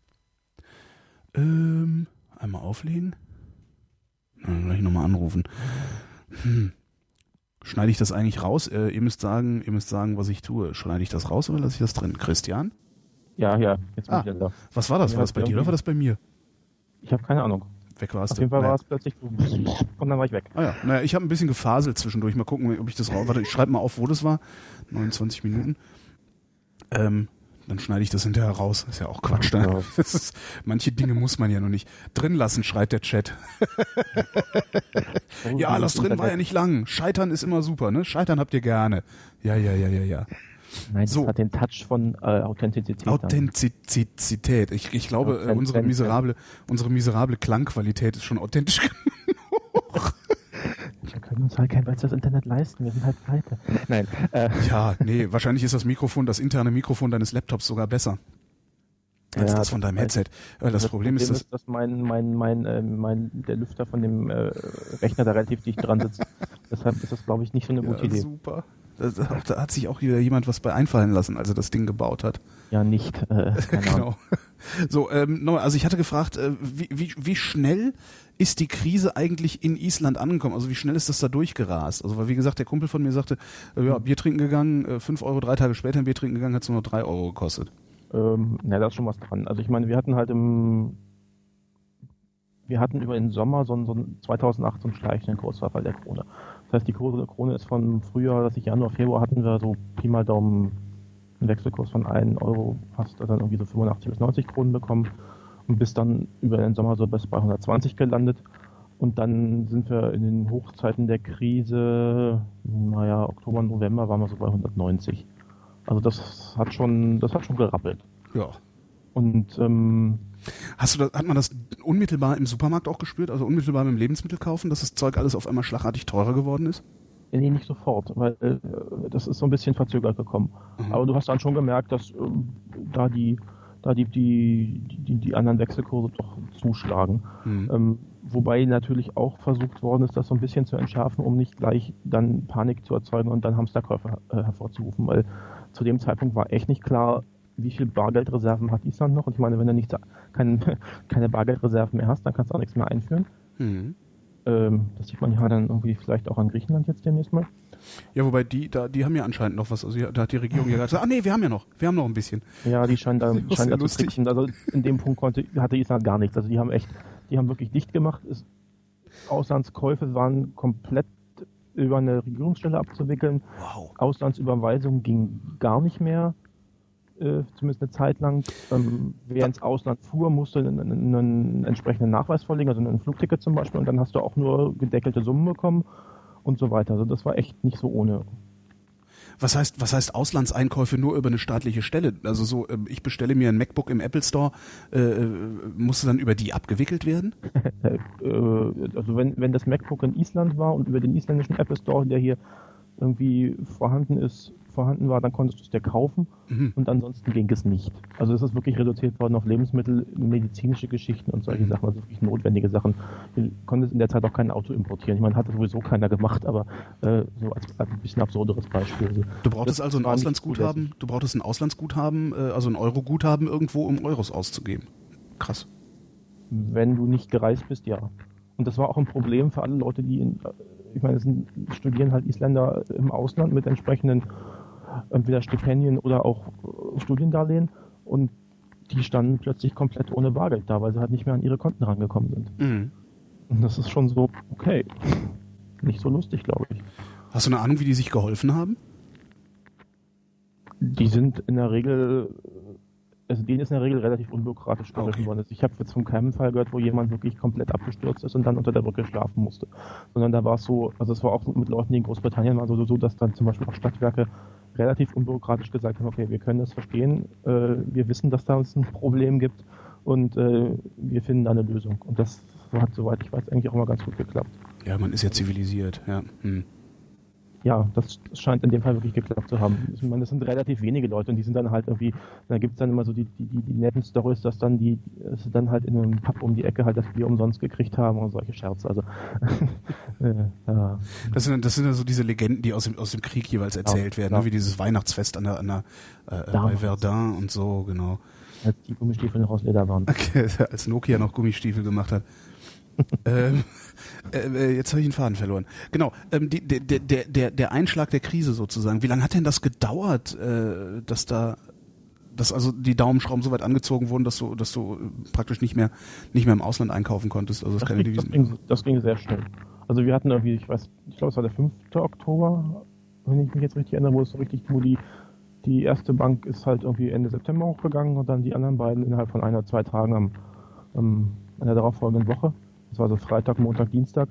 Ähm, einmal auflegen. Dann gleich nochmal anrufen. Hm. Schneide ich das eigentlich raus? Äh, ihr müsst sagen, ihr müsst sagen, was ich tue. Schneide ich das raus oder lasse ich das drin? Christian? Ja, ja, jetzt bin ah, ich da. Was war das? War das bei dir oder war das bei mir? Ich habe keine Ahnung weg warst Auf jeden Fall naja. war es plötzlich und dann war ich weg. Ah ja, naja, ich habe ein bisschen gefaselt zwischendurch. Mal gucken, ob ich das raus. Warte, ich schreibe mal auf, wo das war. 29 Minuten. Ähm, dann schneide ich das hinterher raus. Ist ja auch Quatsch. Ne? Ja. Ist, manche Dinge muss man ja noch nicht drin lassen, schreit der Chat. ja, lass drin, war ja nicht lang. Scheitern ist immer super, ne? Scheitern habt ihr gerne. Ja, ja, ja, ja, ja. Nein, so. das hat den Touch von äh, Authentizität. Authentizität. Ich, ich glaube, äh, unsere miserable, unsere miserable Klangqualität ist schon authentisch genug. Wir können uns halt kein besseres Internet leisten. Wir sind halt pleite. Nein. Äh. Ja, nee, wahrscheinlich ist das Mikrofon, das interne Mikrofon deines Laptops sogar besser als ja, das von deinem Headset. Das, das Problem, Problem ist, dass, ist, dass mein, mein, mein, äh, mein, der Lüfter von dem äh, Rechner da relativ dicht dran sitzt. Deshalb ist das, glaube ich, nicht so eine gute ja, Idee. Super. Da, hat sich auch wieder jemand was bei einfallen lassen, als er das Ding gebaut hat. Ja, nicht. Äh, genau. So, ähm, also ich hatte gefragt, äh, wie, wie, wie schnell ist die Krise eigentlich in Island angekommen? Also wie schnell ist das da durchgerast? Also weil wie gesagt, der Kumpel von mir sagte, äh, ja, Bier trinken gegangen, äh, fünf Euro, drei Tage später ein Bier trinken gegangen, hat es nur noch drei Euro gekostet. Ähm, na, da ist schon was dran. Also ich meine, wir hatten halt im wir hatten über den Sommer so einen, so einen 2008 so einen schleichenden Kursverfall der Krone. Das heißt, die Krone ist von Frühjahr, dass ich Januar, Februar hatten wir so Pi mal Daumen einen Wechselkurs von 1 Euro, fast dann irgendwie so 85 bis 90 Kronen bekommen und bis dann über den Sommer so bis bei 120 gelandet. Und dann sind wir in den Hochzeiten der Krise, naja, Oktober, November waren wir so bei 190. Also das hat schon, das hat schon gerappelt. Ja. Und ähm, Hast du das, hat man das unmittelbar im Supermarkt auch gespürt, also unmittelbar beim Lebensmittel kaufen, dass das Zeug alles auf einmal schlagartig teurer geworden ist? Nee, nicht sofort, weil äh, das ist so ein bisschen verzögert gekommen. Mhm. Aber du hast dann schon gemerkt, dass äh, da die da die, die, die, die anderen Wechselkurse doch zuschlagen. Mhm. Ähm, wobei natürlich auch versucht worden ist, das so ein bisschen zu entschärfen, um nicht gleich dann Panik zu erzeugen und dann Hamsterkäufe äh, hervorzurufen, weil zu dem Zeitpunkt war echt nicht klar, wie viel Bargeldreserven hat Island noch. Und ich meine, wenn du nicht, kein, keine Bargeldreserven mehr hast, dann kannst du auch nichts mehr einführen. Mhm. Ähm, das sieht man ja dann irgendwie vielleicht auch an Griechenland jetzt demnächst mal. Ja, wobei die, da, die haben ja anscheinend noch was. Also da hat die Regierung ja gesagt, ah nee, wir haben ja noch, wir haben noch ein bisschen. Ja, die scheinen da, scheinen da zu tricksen. Also in dem Punkt konnte, hatte Island gar nichts. Also die haben echt, die haben wirklich dicht gemacht. Es, Auslandskäufe waren komplett über eine Regierungsstelle abzuwickeln. Wow. Auslandsüberweisung ging gar nicht mehr. Äh, zumindest eine Zeit lang. Ähm, wer ins Ausland fuhr, musste einen, einen, entsprechenden Nachweis vorlegen, also ein Flugticket zum Beispiel, und dann hast du auch nur gedeckelte Summen bekommen und so weiter. Also das war echt nicht so ohne. Was heißt, was heißt Auslandseinkäufe nur über eine staatliche Stelle? Also so, ähm, ich bestelle mir ein MacBook im Apple Store, äh, äh muss dann über die abgewickelt werden? Äh, also wenn, wenn das MacBook in Island war und über den isländischen Apple Store, der hier irgendwie vorhanden ist, vorhanden war, dann konntest du es dir kaufen mhm. und ansonsten ging es nicht. Also es ist wirklich reduziert worden auf Lebensmittel, medizinische Geschichten und solche mhm. Sachen, also wirklich notwendige Sachen. Du konntest in der Zeit auch kein Auto importieren. Ich meine, hat sowieso keiner gemacht, aber äh, so als, als, ein bisschen absurderes Beispiel. Also, du brauchtest also ein Auslandsguthaben, du brauchtest ein Auslandsguthaben, äh, also ein Euroguthaben irgendwo, um Euros auszugeben. Krass. Wenn du nicht gereist bist, ja. Und das war auch ein Problem für alle Leute, die in, äh, ich meine, es sind, studieren halt Isländer im Ausland mit entsprechenden entweder Stipendien oder auch äh, Studiendarlehen und die standen plötzlich komplett ohne Bargeld da, weil sie halt nicht mehr an ihre Konten rangekommen sind. Mhm. Und das ist schon so, okay, nicht so lustig, glaube ich. Hast du eine Ahnung, wie die sich geholfen haben? Die sind in der Regel, also denen ist in der Regel relativ unbürokratisch geholfen okay. worden. Also ich habe jetzt von keinem Fall gehört, wo jemand wirklich komplett abgestürzt ist und dann unter der Brücke schlafen musste. Sondern da war es so, also es war auch mit Leuten, die in Großbritannien waren, so, so dass dann zum Beispiel auch Stadtwerke relativ unbürokratisch gesagt haben, okay, wir können das verstehen, äh, wir wissen, dass da uns ein Problem gibt und äh, wir finden da eine Lösung. Und das hat, soweit ich weiß, eigentlich auch immer ganz gut geklappt. Ja, man ist ja zivilisiert, ja. Hm ja, das scheint in dem Fall wirklich geklappt zu haben. Ich meine, das sind relativ wenige Leute und die sind dann halt irgendwie, da gibt es dann immer so die, die, die, die netten Stories, dass dann die, dass sie dann halt in einem Pub um die Ecke halt das Bier umsonst gekriegt haben und solche Scherze. Also äh, ja. Das sind, das sind ja so diese Legenden, die aus dem, aus dem Krieg jeweils erzählt ja, werden, ne? wie dieses Weihnachtsfest an der, an der äh, bei Verdun und so, genau. Als die Gummistiefel noch aus Leder waren. Okay, als Nokia noch Gummistiefel gemacht hat. ähm, äh, äh, jetzt habe ich den Faden verloren. Genau, ähm, die, der, der, der, der Einschlag der Krise sozusagen. Wie lange hat denn das gedauert, äh, dass da, dass also die Daumenschrauben so weit angezogen wurden, dass du, dass du praktisch nicht mehr, nicht mehr im Ausland einkaufen konntest? Also das, das, ging, das, ging, das ging sehr schnell. Also wir hatten irgendwie, ich weiß, ich glaube es war der 5. Oktober, wenn ich mich jetzt richtig erinnere, wo es so richtig, wo die die erste Bank ist halt irgendwie Ende September hochgegangen und dann die anderen beiden innerhalb von einer, zwei Tagen am, am in der darauffolgenden Woche. Das war so Freitag, Montag, Dienstag.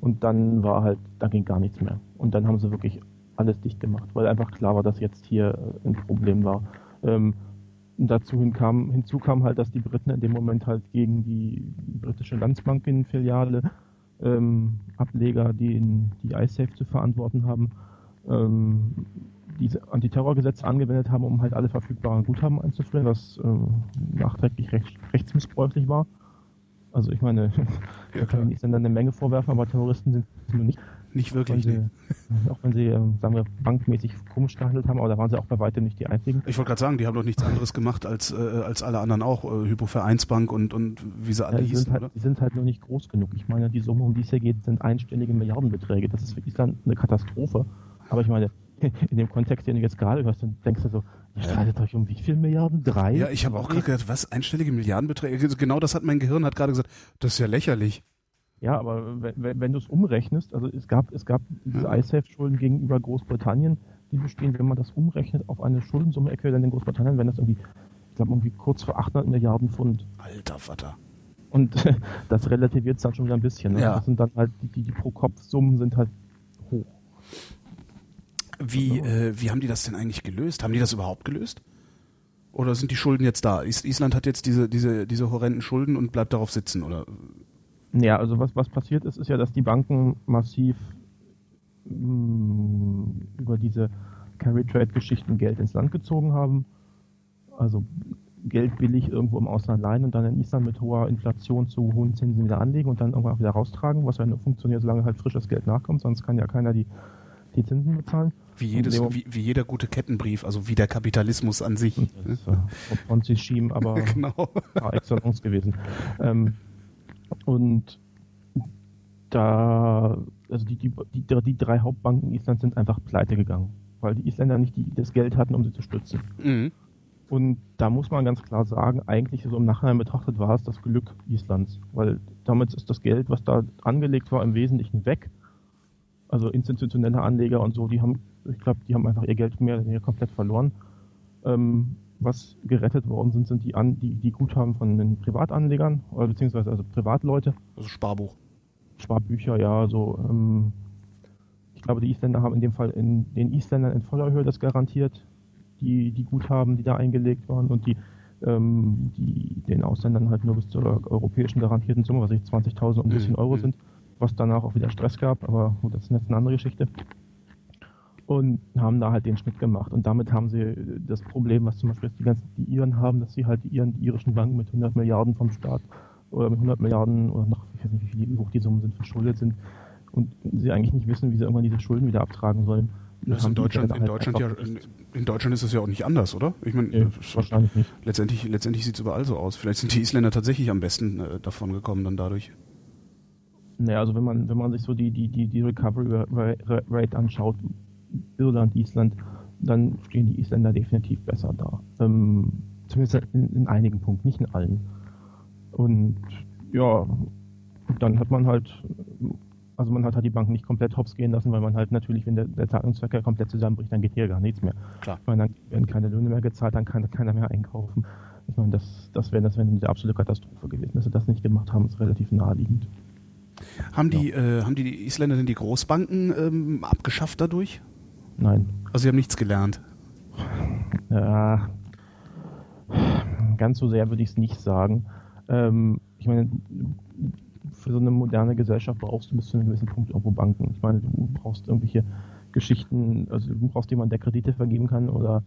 Und dann war halt, da ging gar nichts mehr. Und dann haben sie wirklich alles dicht gemacht, weil einfach klar war, dass jetzt hier äh, ein Problem war. Ähm, dazu hinkam, hinzu kam halt, dass die Briten in dem Moment halt gegen die britische Landsbankenfiliale ähm, Ableger, die in die iSafe zu verantworten haben, ähm, diese Antiterrorgesetze angewendet haben, um halt alle verfügbaren Guthaben einzufrieren, was äh, nachträglich recht, rechtsmissbräuchlich war. Also ich meine, ja, da kann ich dann eine Menge vorwerfen, aber Terroristen sind nur nicht. Nicht wirklich. Sie, auch wenn sie, ähm, sagen wir, bankmäßig komisch gehandelt haben, aber da waren sie auch bei weitem nicht die einzigen. Ich wollte gerade sagen, die haben doch nichts anderes gemacht als, äh, als alle anderen auch, äh, Hypovereinsbank und, und wie sie alle ja, die hießen, sind halt, oder? Die sind halt nur nicht groß genug. Ich meine, die Summe, um die es hier geht, sind einstellige Milliardenbeträge. Das ist für Island eine Katastrophe. Aber ich meine, in dem Kontext, den du jetzt gerade hörst, dann denkst du so, streitet euch um wie viel Milliarden? Drei? Ja, ich habe auch gerade gedacht, was, einstellige Milliardenbeträge? Genau das hat mein Gehirn hat gerade gesagt, das ist ja lächerlich. Ja, aber wenn, wenn, du es umrechnest, also es gab, es gab diese ISAF-Schulden gegenüber Großbritannien, die bestehen, wenn man das umrechnet auf eine Schuldensumme äquivalent in Großbritannien, wenn das irgendwie, ich glaube, irgendwie kurz vor 800 Milliarden Pfund. Alter Vater. Und das relativiert es dann schon wieder ein bisschen. Ne? Ja. Das sind dann halt, die, die, die Pro-Kopf-Summen sind halt. Wie, äh, wie haben die das denn eigentlich gelöst? Haben die das überhaupt gelöst? Oder sind die Schulden jetzt da? Is Island hat jetzt diese, diese, diese horrenden Schulden und bleibt darauf sitzen, oder? Ja, also was, was passiert ist, ist ja, dass die Banken massiv mh, über diese Carry-Trade-Geschichten Geld ins Land gezogen haben. Also Geld billig irgendwo im Ausland leihen und dann in Island mit hoher Inflation zu hohen Zinsen wieder anlegen und dann irgendwann auch wieder raustragen, was ja nur funktioniert, solange halt frisches Geld nachkommt, sonst kann ja keiner die, die Zinsen bezahlen. Wie, jedes, wie, wie jeder gute Kettenbrief, also wie der Kapitalismus an sich. Das ist äh, Ponzi-Scheme, aber genau. par excellence gewesen. Ähm, und da, also die, die, die, die drei Hauptbanken Islands sind einfach pleite gegangen, weil die Isländer nicht die, das Geld hatten, um sie zu stützen. Mhm. Und da muss man ganz klar sagen, eigentlich so im Nachhinein betrachtet war es das Glück Islands, weil damit ist das Geld, was da angelegt war, im Wesentlichen weg. Also institutionelle Anleger und so, die haben, ich glaube, die haben einfach ihr Geld mehr oder weniger komplett verloren. Ähm, was gerettet worden sind, sind die, An die, die Guthaben von den Privatanlegern, oder beziehungsweise also Privatleute, Also Sparbuch. Sparbücher, ja, so. Ähm, ich glaube, die Isländer haben in dem Fall in den Isländern in voller Höhe das garantiert, die, die Guthaben, die da eingelegt waren und die, ähm, die den Ausländern halt nur bis zur europäischen garantierten Summe, was ich 20.000 und ein bisschen Mhm, Euro mhm. sind, was danach auch wieder Stress gab, aber gut, das ist jetzt eine andere Geschichte. Und haben da halt den Schnitt gemacht. Und damit haben sie das Problem, was zum Beispiel die ganzen die Iren haben, dass sie halt die, Iren, die irischen Banken mit 100 Milliarden vom Staat oder mit 100 Milliarden oder noch, ich weiß nicht, wie, hoch die Summen sind, verschuldet sind und sie eigentlich nicht wissen, wie sie irgendwann diese Schulden wieder abtragen sollen. Das in Deutschland, dann in halt Deutschland ja, in, in Deutschland ist es ja auch nicht anders, oder? Ich meine, Nee, das ist- wahrscheinlich nicht. letztendlich, letztendlich sieht es überall so aus. Vielleicht sind die Isländer tatsächlich am besten äh, davon gekommen dann dadurch. Naja, also wenn man, wenn man sich so die, die, die, die Recovery Ra- Rate anschaut, Irland, Island, dann stehen die Isländer definitiv besser da. Ähm, zumindest in, in einigen Punkten, nicht in allen. Und ja, dann hat man halt, also man hat halt die Banken nicht komplett hops gehen lassen, weil man halt natürlich, wenn der, der Zahlungsverkehr komplett zusammenbricht, dann geht hier gar nichts mehr. Klar. Ich meine, dann werden keine Löhne mehr gezahlt, dann kann keiner mehr einkaufen. Ich meine, das, das wäre das wäre eine absolute Katastrophe gewesen. Dass sie das nicht gemacht haben, ist relativ naheliegend. Haben die, äh, haben die Isländer denn die Großbanken ähm, abgeschafft dadurch? Nein. Also sie haben nichts gelernt. Ja, ganz so sehr würde ich es nicht sagen. Ähm, ich meine, für so eine moderne Gesellschaft brauchst du bis zu einem gewissen Punkt irgendwo Banken. Ich meine, du brauchst irgendwelche Geschichten, also du brauchst jemanden, der Kredite vergeben kann oder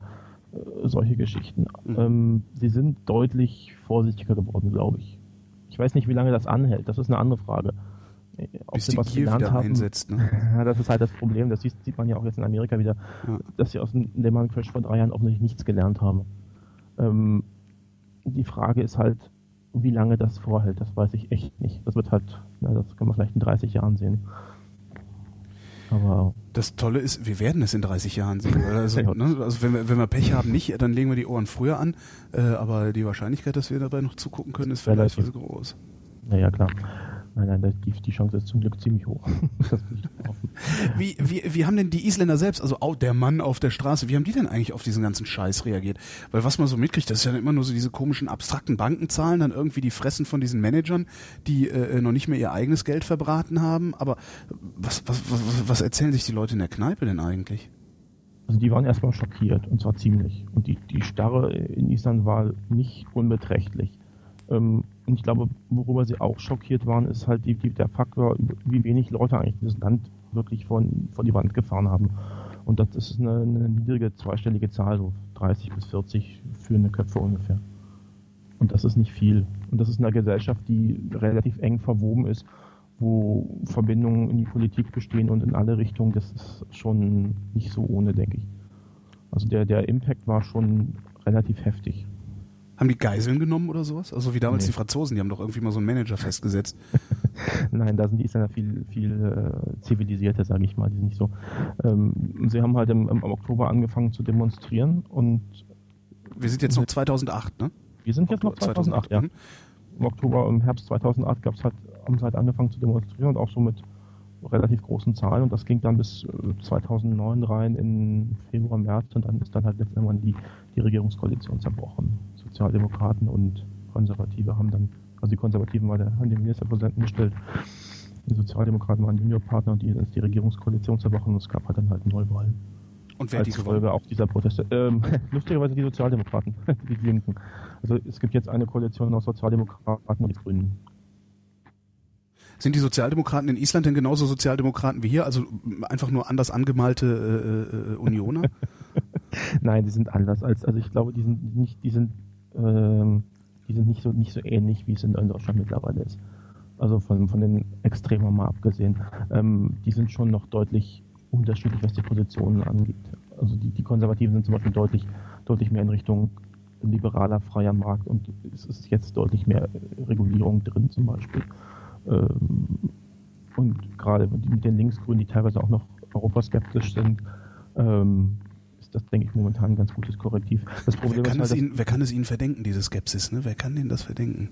äh, solche Geschichten. Mhm. Ähm, sie sind deutlich vorsichtiger geworden, glaube ich. Ich weiß nicht, wie lange das anhält. Das ist eine andere Frage. Ob Bis sie was gelernt haben, einsetzt. Ne? ja, das ist halt das Problem. Das sieht, sieht man ja auch jetzt in Amerika wieder, Ja. dass sie aus dem Lehman Crash vor drei Jahren offensichtlich nichts gelernt haben. Ähm, die Frage ist halt, wie lange das vorhält. Das weiß ich echt nicht. Das wird halt, na, das kann man vielleicht in 30 Jahren sehen. Aber Das Tolle ist, wir werden es in 30 Jahren sehen. Also, ne, also wenn, wir, wenn wir Pech haben, nicht, dann legen wir die Ohren früher an. Äh, aber die Wahrscheinlichkeit, dass wir dabei noch zugucken können, ist vergleichsweise groß. naja, klar. Nein, nein, die, die Chance ist zum Glück ziemlich hoch. wie, wie, wie haben denn die Isländer selbst, also auch der Mann auf der Straße, wie haben die denn eigentlich auf diesen ganzen Scheiß reagiert? Weil was man so mitkriegt, das ist ja immer nur so diese komischen abstrakten Bankenzahlen, dann irgendwie die Fressen von diesen Managern, die äh, noch nicht mehr ihr eigenes Geld verbraten haben. Aber was, was, was, was erzählen sich die Leute in der Kneipe denn eigentlich? Also die waren erstmal schockiert und zwar ziemlich. Und die, die Starre in Island war nicht unbeträchtlich. Ähm, und ich glaube, worüber sie auch schockiert waren, ist halt die, die, der Faktor, wie wenig Leute eigentlich dieses Land wirklich von, vor die Wand gefahren haben. Und das ist eine, eine niedrige zweistellige Zahl, so 30 bis 40 führende Köpfe ungefähr. Und das ist nicht viel. Und das ist eine Gesellschaft, die relativ eng verwoben ist, wo Verbindungen in die Politik bestehen und in alle Richtungen. Das ist schon nicht so ohne, denke ich. Also der, der Impact war schon relativ heftig. Haben die Geiseln genommen oder sowas? Also wie damals nee. die Franzosen, die haben doch irgendwie mal so einen Manager festgesetzt. Nein, da sind die Isländer viel, viel äh, zivilisierter, sage ich mal. Die sind nicht so. Ähm, sie haben halt im, im, Oktober angefangen zu demonstrieren und. Wir sind jetzt noch 2008, ne? Wir sind jetzt noch 2008, 2008 ja. Mhm. Im Oktober, im Herbst 2008 gab's halt, haben sie halt angefangen zu demonstrieren und auch so mit relativ großen Zahlen und das ging dann bis 2009 äh, rein in Februar, März und dann ist dann halt letztendlich die, die Regierungskoalition zerbrochen. Sozialdemokraten und Konservative haben dann, also die Konservativen waren der, haben den Ministerpräsidenten gestellt, die Sozialdemokraten waren Juniorpartner und die ist die Regierungskoalition zerbrochen und es gab halt dann halt Neuwahlen. Und wer Als die Folge auch dieser Proteste. Ähm, lustigerweise die Sozialdemokraten, die Linken. Also es gibt jetzt eine Koalition aus Sozialdemokraten und Grünen. Sind die Sozialdemokraten in Island denn genauso Sozialdemokraten wie hier? Also einfach nur anders angemalte äh, äh, Unioner? Nein, die sind anders als, also ich glaube, die sind nicht, die sind ähm, die sind nicht so, nicht so ähnlich, wie es in Deutschland mittlerweile ist. Also von, von den Extremen mal abgesehen. Ähm, die sind schon noch deutlich unterschiedlich, was die Positionen angeht. Also die, die Konservativen sind zum Beispiel deutlich, deutlich mehr in Richtung liberaler, freier Markt und es ist jetzt deutlich mehr Regulierung drin zum Beispiel. Ähm, und gerade mit den Linksgrünen, die teilweise auch noch europaskeptisch sind, ähm, das, denke ich, momentan ein ganz gutes Korrektiv. Das Problem wer, kann ist halt, Ihnen, wer kann es Ihnen verdenken, diese Skepsis? Ne? Wer kann Ihnen das verdenken?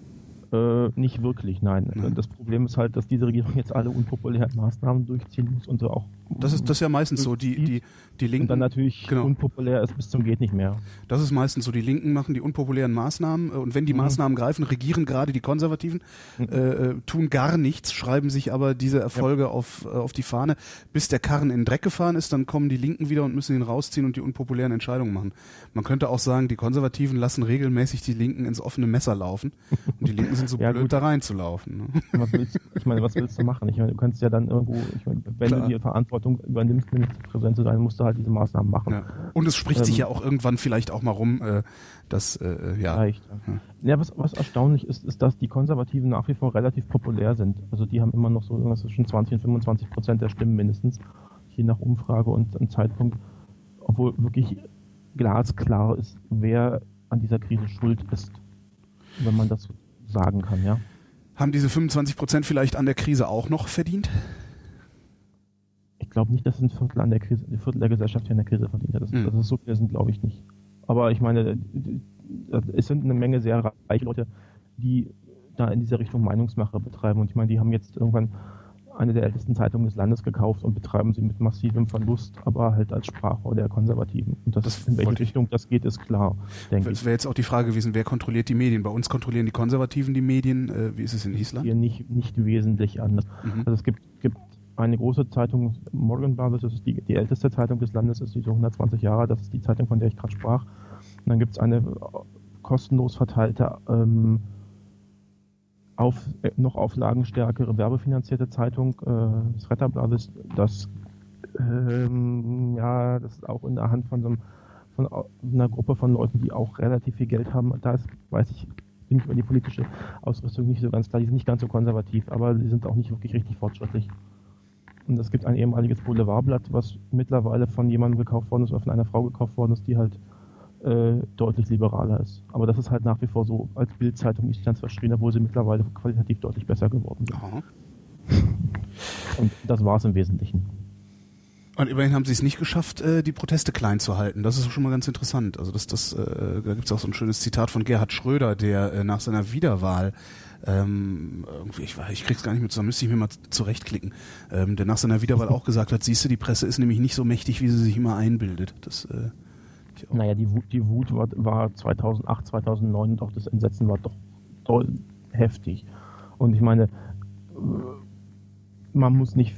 Äh, nicht wirklich, nein. nein. Das Problem ist halt, dass diese Regierung jetzt alle unpopulären Maßnahmen durchziehen muss und so auch. Das ist das ist ja meistens so. Die, die, die Linken. Und dann natürlich genau. unpopulär ist bis zum geht nicht mehr. Das ist meistens so. Die Linken machen die unpopulären Maßnahmen äh, und wenn die mhm. Maßnahmen greifen, regieren gerade die Konservativen, mhm. äh, äh, tun gar nichts, schreiben sich aber diese Erfolge ja. auf, äh, auf die Fahne, bis der Karren in den Dreck gefahren ist, dann kommen die Linken wieder und müssen ihn rausziehen und die unpopulären Entscheidungen machen. Man könnte auch sagen, die Konservativen lassen regelmäßig die Linken ins offene Messer laufen und die Linken sind so ja, blöd gut. da rein reinzulaufen. Ne? Was willst, ich meine, was willst du machen? Ich meine, du kannst ja dann irgendwo, ich meine, wenn Klar. du die Verantwortung übernimmst, Ministerpräsident zu sein, musst du halt diese Maßnahmen machen. Ja. Und es spricht ähm, sich ja auch irgendwann vielleicht auch mal rum, äh, dass, äh, ja. Reicht, ja. ja, was, was erstaunlich ist, ist, dass die Konservativen nach wie vor relativ populär sind. Also die haben immer noch so irgendwas zwischen 20 und 25 Prozent der Stimmen mindestens, je nach Umfrage und, und Zeitpunkt. Obwohl wirklich glasklar ist, wer an dieser Krise schuld ist, wenn man das sagen kann, ja. Haben diese 25 Prozent vielleicht an der Krise auch noch verdient? Ich glaube nicht, dass ein Viertel an der Krise, ein Viertel der Gesellschaft hier an der Krise verdient hat. Das, mhm. das ist so viele sind, glaube ich nicht. Aber ich meine, es sind eine Menge sehr reiche Leute, die da in dieser Richtung Meinungsmache betreiben. Und ich meine, die haben jetzt irgendwann eine der ältesten Zeitungen des Landes gekauft und betreiben sie mit massivem Verlust, aber halt als Sprachrohr der Konservativen. Und das, das in welche Richtung das geht, ist klar, denke ich. Es wäre jetzt auch die Frage gewesen, wer kontrolliert die Medien? Bei uns kontrollieren die Konservativen die Medien. Äh, wie ist es in Island? Hier nicht, nicht wesentlich anders. Mhm. Also es gibt, gibt eine große Zeitung, Morgan Brothers, das ist die, die älteste Zeitung des Landes, ist die so 120 Jahre, das ist die Zeitung, von der ich gerade sprach. Und dann gibt es eine kostenlos verteilte ähm, auf, äh, noch auflagenstärkere werbefinanzierte Zeitung, äh, das Retterblatt, ist, das, ähm, ja, das ist auch in der Hand von so einem, von einer Gruppe von Leuten, die auch relativ viel Geld haben. Da ist, weiß ich, bin ich über die politische Ausrüstung nicht so ganz klar. Die sind nicht ganz so konservativ, aber sie sind auch nicht wirklich richtig fortschrittlich. Und es gibt ein ehemaliges Boulevardblatt, was mittlerweile von jemandem gekauft worden ist oder von einer Frau gekauft worden ist, die halt äh, deutlich liberaler ist. Aber das ist halt nach wie vor so als Bildzeitung Islands verschrien, obwohl sie mittlerweile qualitativ deutlich besser geworden sind. Aha. Und das war es im Wesentlichen. Und immerhin haben sie es nicht geschafft, äh, die Proteste klein zu halten. Das ist schon mal ganz interessant. Also das, das, äh, da gibt es auch so ein schönes Zitat von Gerhard Schröder, der äh, nach seiner Wiederwahl ähm, irgendwie, ich, ich krieg's gar nicht mehr zusammen, müsste ich mir mal zurechtklicken, ähm, der nach seiner Wiederwahl auch gesagt hat, siehst du, die Presse ist nämlich nicht so mächtig, wie sie sich immer einbildet. Das, äh, naja, die Wut, die Wut war, war 2008, 2009 und auch das Entsetzen war doch toll heftig. Und ich meine, man muss nicht,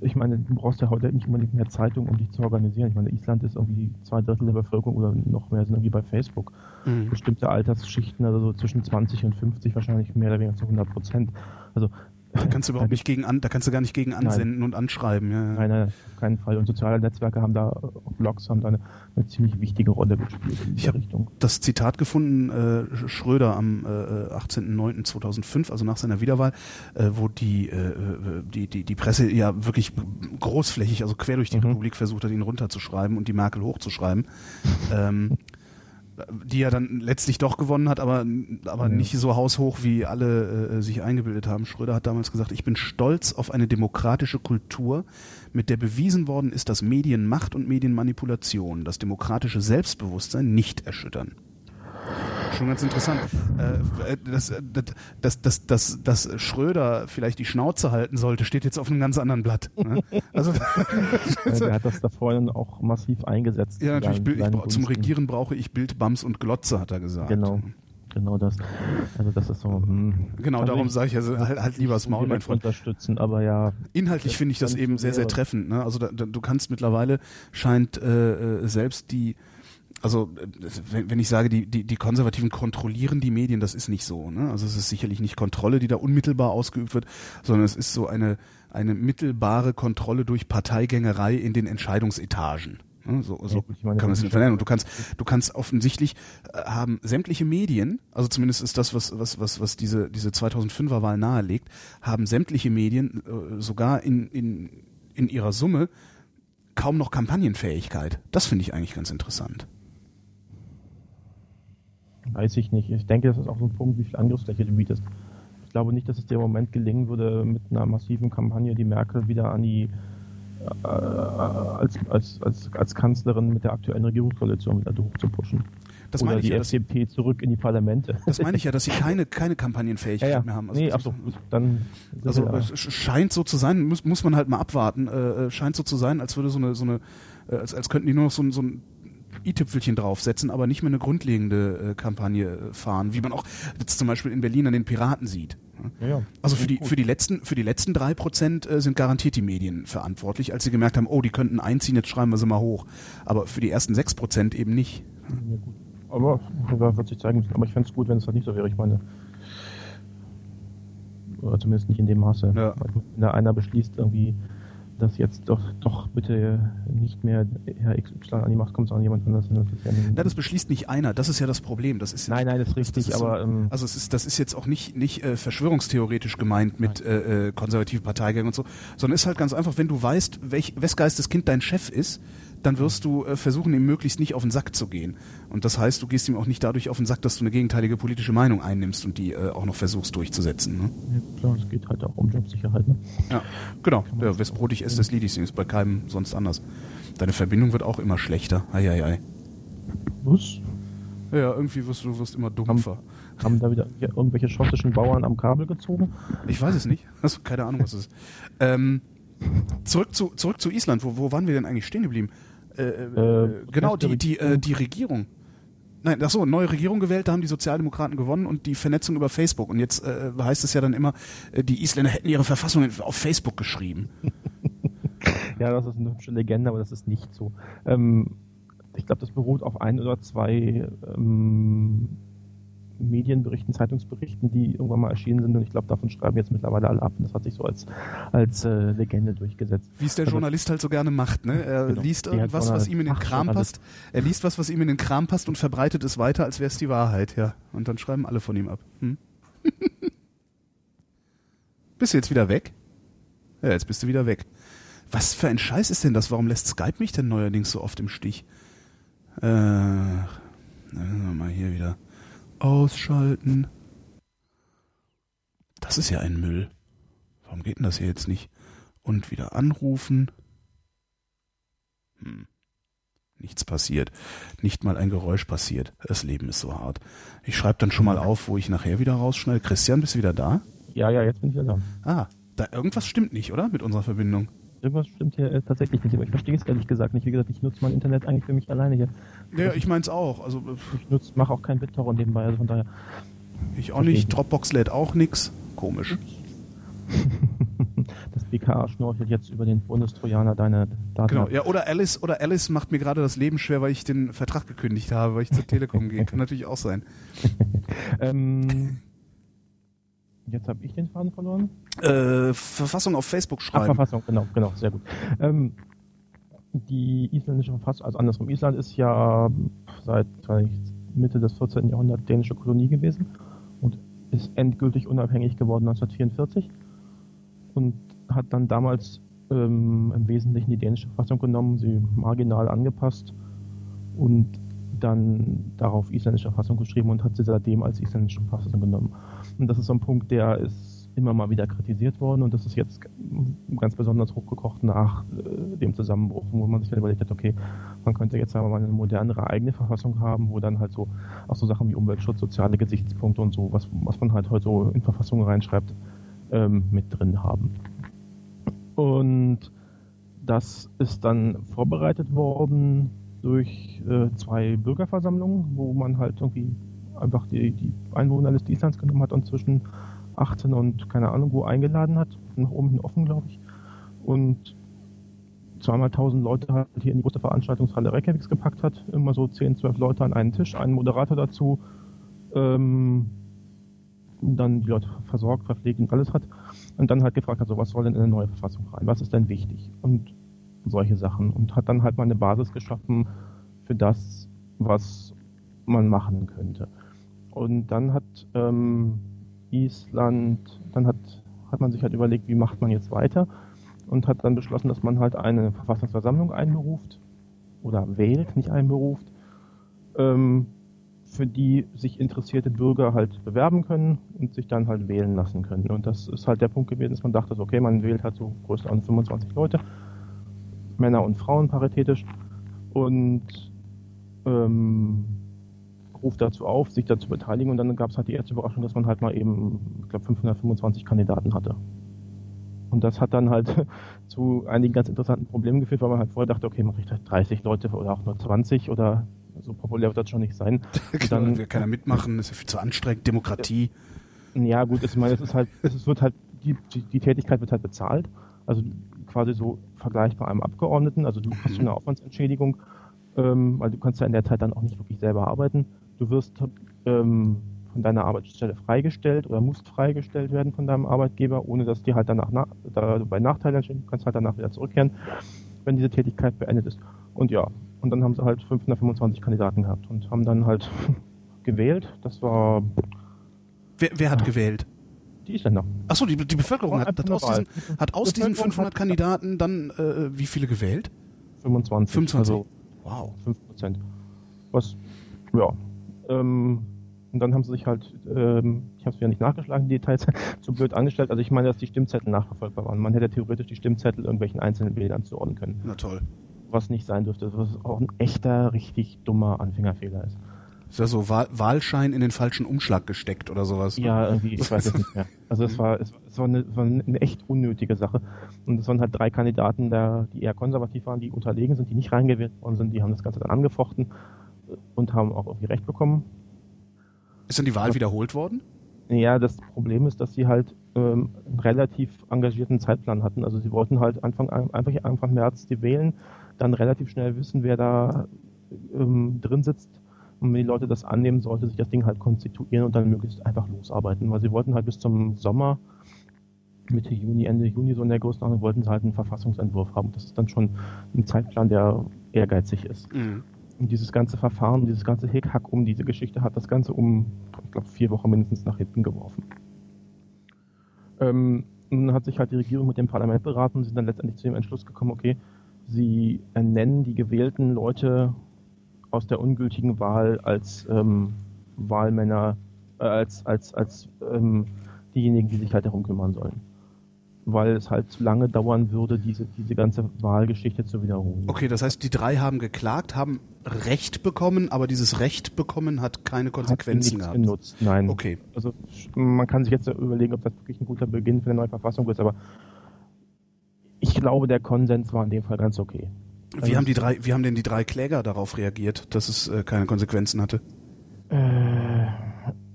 ich meine, du brauchst ja heute nicht unbedingt mehr Zeitung, um dich zu organisieren. Ich meine, Island ist irgendwie zwei Drittel der Bevölkerung oder noch mehr sind irgendwie bei Facebook. Mhm. Bestimmte Altersschichten, also so zwischen 20 und 50 wahrscheinlich mehr oder weniger zu 100 Prozent. Also da kannst du überhaupt nicht gegen an, da kannst du gar nicht gegen ansenden nein. und anschreiben. Ja. Nein, nein, auf keinen Fall. Und soziale Netzwerke haben da, Blogs haben da eine, eine ziemlich wichtige Rolle gespielt in ich Richtung. Das Zitat gefunden, äh, Schröder am äh, 18.09.2005, also nach seiner Wiederwahl, äh, wo die, äh, die, die, die Presse ja wirklich großflächig, also quer durch die mhm. Republik versucht hat, ihn runterzuschreiben und die Merkel hochzuschreiben. ähm, die ja dann letztlich doch gewonnen hat, aber, aber ja. nicht so haushoch, wie alle äh, sich eingebildet haben. Schröder hat damals gesagt, ich bin stolz auf eine demokratische Kultur, mit der bewiesen worden ist, dass Medienmacht und Medienmanipulation das demokratische Selbstbewusstsein nicht erschüttern schon ganz interessant. Äh, dass, dass, dass, dass, dass Schröder vielleicht die Schnauze halten sollte, steht jetzt auf einem ganz anderen Blatt. Ne? Also, der hat das da vorhin auch massiv eingesetzt. Ja, natürlich. Bild, ich, zum Regieren brauche ich Bild, Bams und Glotze, hat er gesagt. Genau. Genau das. Also das ist so. Hm. Genau, also darum sage ich also halt, halt lieber das Maul, mein Freund. Unterstützen, aber ja. Inhaltlich finde ich das eben sehr, sehr treffend. Ne? Also da, da, du kannst mittlerweile scheint äh, äh selbst die also wenn, wenn ich sage, die, die, die Konservativen kontrollieren die Medien, das ist nicht so. Ne? Also es ist sicherlich nicht Kontrolle, die da unmittelbar ausgeübt wird, sondern es ist so eine, eine mittelbare Kontrolle durch Parteigängerei in den Entscheidungsetagen. Ne? So, so meine, kann man es nicht vernennen. Und du kannst, du kannst offensichtlich äh, haben sämtliche Medien, also zumindest ist das, was, was, was, was diese, diese 2005er Wahl nahelegt, haben sämtliche Medien äh, sogar in, in, in ihrer Summe kaum noch Kampagnenfähigkeit. Das finde ich eigentlich ganz interessant. Weiß ich nicht. Ich denke, das ist auch so ein Punkt, wie viel Angriffsfläche du bietest. Ich glaube nicht, dass es dir im Moment gelingen würde, mit einer massiven Kampagne die Merkel wieder an die äh, als, als, als, als Kanzlerin mit der aktuellen Regierungskoalition wieder hochzupushen. Das Oder meine die ja, FDP zurück in die Parlamente. Das meine ich ja, dass sie keine, keine Kampagnenfähigkeit ja, ja. mehr haben. Also, nee, also, dann. Also, es scheint so zu sein, muss, muss man halt mal abwarten, äh, äh, scheint so zu sein, als würde so eine, so eine, äh, als, als könnten die nur noch so, so ein i-Tüpfelchen draufsetzen, aber nicht mehr eine grundlegende äh, Kampagne äh, fahren, wie man auch jetzt zum Beispiel in Berlin an den Piraten sieht. Ja, ja. Also für die, für die letzten, für die letzten drei Prozent äh, sind garantiert die Medien verantwortlich, als sie gemerkt haben, oh, die könnten einziehen, jetzt schreiben wir sie mal hoch. Aber für die ersten sechs Prozent eben nicht. Ja, gut. Aber wird sich zeigen müssen. Aber ich fände es gut, wenn es halt nicht so wäre. Ich meine, oder zumindest nicht in dem Maße. Ja. Wenn da einer beschließt, irgendwie dass jetzt doch, doch bitte nicht mehr Herr XY an die Macht kommt, sondern jemand anderes. Das ja Na, das beschließt nicht einer. Das ist ja das Problem. Das ist nein, nein, das ist richtig. Das ist aber so, ähm, also es ist, das ist jetzt auch nicht nicht äh, verschwörungstheoretisch gemeint mit äh, äh, konservativen Parteigängen und so, sondern ist halt ganz einfach, wenn du weißt, welch, wes Kind dein Chef ist, dann wirst du äh, versuchen, ihm möglichst nicht auf den Sack zu gehen. Und das heißt, du gehst ihm auch nicht dadurch auf den Sack, dass du eine gegenteilige politische Meinung einnimmst und die äh, auch noch versuchst durchzusetzen. Ne? Ja, klar, es geht halt auch um Jobsicherheit. Ne? Ja, genau. Ja, wes brotig ist, das Lidis ist bei keinem sonst anders. Deine Verbindung wird auch immer schlechter. Eieiei. Was? Ja, irgendwie wirst du wirst immer dumpfer. Haben, haben da wieder irgendwelche schottischen Bauern am Kabel gezogen? Ich weiß es nicht. Also keine Ahnung, was es ist. Ähm, zurück zu zurück zu Island. Wo, wo waren wir denn eigentlich stehen geblieben? Äh, äh, äh genau, die, die, äh, die Regierung. Nein, ach so, neue Regierung gewählt, da haben die Sozialdemokraten gewonnen und die Vernetzung über Facebook. Und jetzt äh, heißt es ja dann immer, die Isländer hätten ihre Verfassung auf Facebook geschrieben. ja, das ist eine hübsche Legende, aber das ist nicht so. Ähm, ich glaube, das beruht auf ein oder zwei ähm, Medienberichten, Zeitungsberichten, die irgendwann mal erschienen sind und ich glaube, davon schreiben jetzt mittlerweile alle ab und das hat sich so als, als äh, Legende durchgesetzt. Wie es der also, Journalist halt so gerne macht, ne? Er genau, liest irgendwas, was ihm in den Kram passt. Er liest was, was ihm in den Kram passt und verbreitet es weiter, als wäre es die Wahrheit, ja. Und dann schreiben alle von ihm ab. Hm? bist du jetzt wieder weg? Ja, jetzt bist du wieder weg. Was für ein Scheiß ist denn das? Warum lässt Skype mich denn neuerdings so oft im Stich? Äh, mal hier wieder. Ausschalten. Das ist ja ein Müll. Warum geht denn das hier jetzt nicht? Und wieder anrufen. Hm. Nichts passiert. Nicht mal ein Geräusch passiert. Das Leben ist so hart. Ich schreibe dann schon mal auf, wo ich nachher wieder rausschneide. Christian, bist du wieder da? Ja, ja, jetzt bin ich wieder da. Ah, da irgendwas stimmt nicht, oder? Mit unserer Verbindung. Irgendwas stimmt hier äh, tatsächlich nicht, aber ich verstehe es ehrlich gesagt nicht. Wie gesagt, ich nutze mein Internet eigentlich für mich alleine hier. Ja, ich meins auch. Also Ich nutze, mache auch kein BitTorrent nebenbei, also von daher. ich auch nicht. Dropbox lädt auch nix. Komisch. Das BKA schnorchelt jetzt über den Bundestrojaner deine Daten. Genau. Ja, oder Alice oder Alice macht mir gerade das Leben schwer, weil ich den Vertrag gekündigt habe, weil ich zur Telekom gehe. Kann natürlich auch sein. Ähm, jetzt habe ich den Faden verloren. Äh, Verfassung auf Facebook Ach, schreiben. Verfassung, genau, genau, sehr gut. Ähm, die isländische Verfassung, also andersrum, Island ist ja seit Mitte des 14. Jahrhunderts dänische Kolonie gewesen und ist endgültig unabhängig geworden 1944 und hat dann damals ähm, im Wesentlichen die dänische Verfassung genommen, sie marginal angepasst und dann darauf isländische Verfassung geschrieben und hat sie seitdem als isländische Verfassung genommen. Und das ist so ein Punkt, der ist immer mal wieder kritisiert worden und das ist jetzt ganz besonders hochgekocht nach äh, dem Zusammenbruch, wo man sich dann überlegt hat, okay, man könnte jetzt aber mal eine modernere eigene Verfassung haben, wo dann halt so auch so Sachen wie Umweltschutz, soziale Gesichtspunkte und so, was, was man halt heute so in Verfassungen reinschreibt, ähm, mit drin haben. Und das ist dann vorbereitet worden durch äh, zwei Bürgerversammlungen, wo man halt irgendwie einfach die, die Einwohnerliste Islands genommen hat und zwischen 18 und keine Ahnung wo eingeladen hat. Nach oben hin offen, glaube ich. Und zweimal 1000 Leute halt hier in die große Veranstaltungshalle Reykjaviks gepackt hat. Immer so 10, 12 Leute an einen Tisch, einen Moderator dazu. Ähm, dann die Leute versorgt, verpflegt und alles hat. Und dann halt gefragt hat, so was soll denn in eine neue Verfassung rein? Was ist denn wichtig? Und solche Sachen. Und hat dann halt mal eine Basis geschaffen für das, was man machen könnte. Und dann hat ähm, Island, dann hat, hat man sich halt überlegt, wie macht man jetzt weiter und hat dann beschlossen, dass man halt eine Verfassungsversammlung einberuft oder wählt, nicht einberuft, ähm, für die sich interessierte Bürger halt bewerben können und sich dann halt wählen lassen können. Und das ist halt der Punkt gewesen, dass man dachte, okay, man wählt halt so größtenteils 25 Leute, Männer und Frauen paritätisch und ähm, ruft dazu auf, sich dazu beteiligen und dann gab es halt die erste Überraschung, dass man halt mal eben, ich glaube, 525 Kandidaten hatte. Und das hat dann halt zu einigen ganz interessanten Problemen geführt, weil man halt vorher dachte, okay, man kriegt halt 30 Leute oder auch nur 20 oder so populär wird das schon nicht sein. Und Dann will keiner mitmachen, ist ja viel zu anstrengend. Demokratie. ja gut, ich meine, es ist halt, es wird halt, die, die, die Tätigkeit wird halt bezahlt. Also quasi so vergleichbar einem Abgeordneten. Also du hast schon eine Aufwandsentschädigung, ähm, weil du kannst ja in der Zeit dann auch nicht wirklich selber arbeiten. Du wirst ähm, von deiner Arbeitsstelle freigestellt oder musst freigestellt werden von deinem Arbeitgeber, ohne dass dir halt danach na, da, bei Nachteile entstehen. Du kannst halt danach wieder zurückkehren, wenn diese Tätigkeit beendet ist. Und ja, und dann haben sie halt 525 Kandidaten gehabt und haben dann halt gewählt. Das war Wer, wer hat gewählt? die Isländer. Achso, die, die Bevölkerung hat, hat aus diesen, hat aus diesen Bevölkerung 500 hat- Kandidaten dann äh, wie viele gewählt? 25. 25. Also Wow. 5 Prozent. Was, ja. Ähm, und dann haben sie sich halt, ähm, ich habe es wieder nicht nachgeschlagen, die Details, so blöd angestellt. Also ich meine, dass die Stimmzettel nachverfolgbar waren. Man hätte theoretisch die Stimmzettel irgendwelchen einzelnen Wählern zuordnen können. Na toll. Was nicht sein dürfte. Was auch ein echter, richtig dummer Anfängerfehler ist. Ist ja so Wahl, Wahlschein in den falschen Umschlag gesteckt oder sowas. Ja, irgendwie, ich weiß es nicht mehr. Also es war, es, war, eine, war eine echt unnötige Sache. Und es waren halt drei Kandidaten, da, die eher konservativ waren, die unterlegen sind, die nicht reingewählt worden sind, die haben das Ganze dann angefochten und haben auch irgendwie recht bekommen. Ist dann die Wahl wiederholt worden? Ja, das Problem ist, dass sie halt ähm, einen relativ engagierten Zeitplan hatten. Also sie wollten halt Anfang, einfach Anfang März die wählen, dann relativ schnell wissen, wer da ähm, drin sitzt. Und wenn die Leute das annehmen, sollte sich das Ding halt konstituieren und dann möglichst einfach losarbeiten. Weil sie wollten halt bis zum Sommer, Mitte Juni, Ende Juni so in der Größenordnung, wollten sie halt einen Verfassungsentwurf haben. Das ist dann schon ein Zeitplan, der ehrgeizig ist. Mhm. Und dieses ganze Verfahren, dieses ganze Hickhack um diese Geschichte hat das Ganze um, ich glaube, vier Wochen mindestens nach hinten geworfen. Ähm, nun hat sich halt die Regierung mit dem Parlament beraten und sind dann letztendlich zu dem Entschluss gekommen, okay, sie ernennen die gewählten Leute aus der ungültigen Wahl als ähm, Wahlmänner, äh, als, als, als ähm, diejenigen, die sich halt darum kümmern sollen. Weil es halt zu lange dauern würde, diese, diese ganze Wahlgeschichte zu wiederholen. Okay, das heißt, die drei haben geklagt, haben Recht bekommen, aber dieses Recht bekommen hat keine Konsequenzen hat gehabt. genutzt, nein. Okay. Also man kann sich jetzt überlegen, ob das wirklich ein guter Beginn für eine neue Verfassung ist, aber ich glaube, der Konsens war in dem Fall ganz okay. Wie Also haben die drei, wie haben denn die drei Kläger darauf reagiert, dass es äh, keine Konsequenzen hatte? Äh,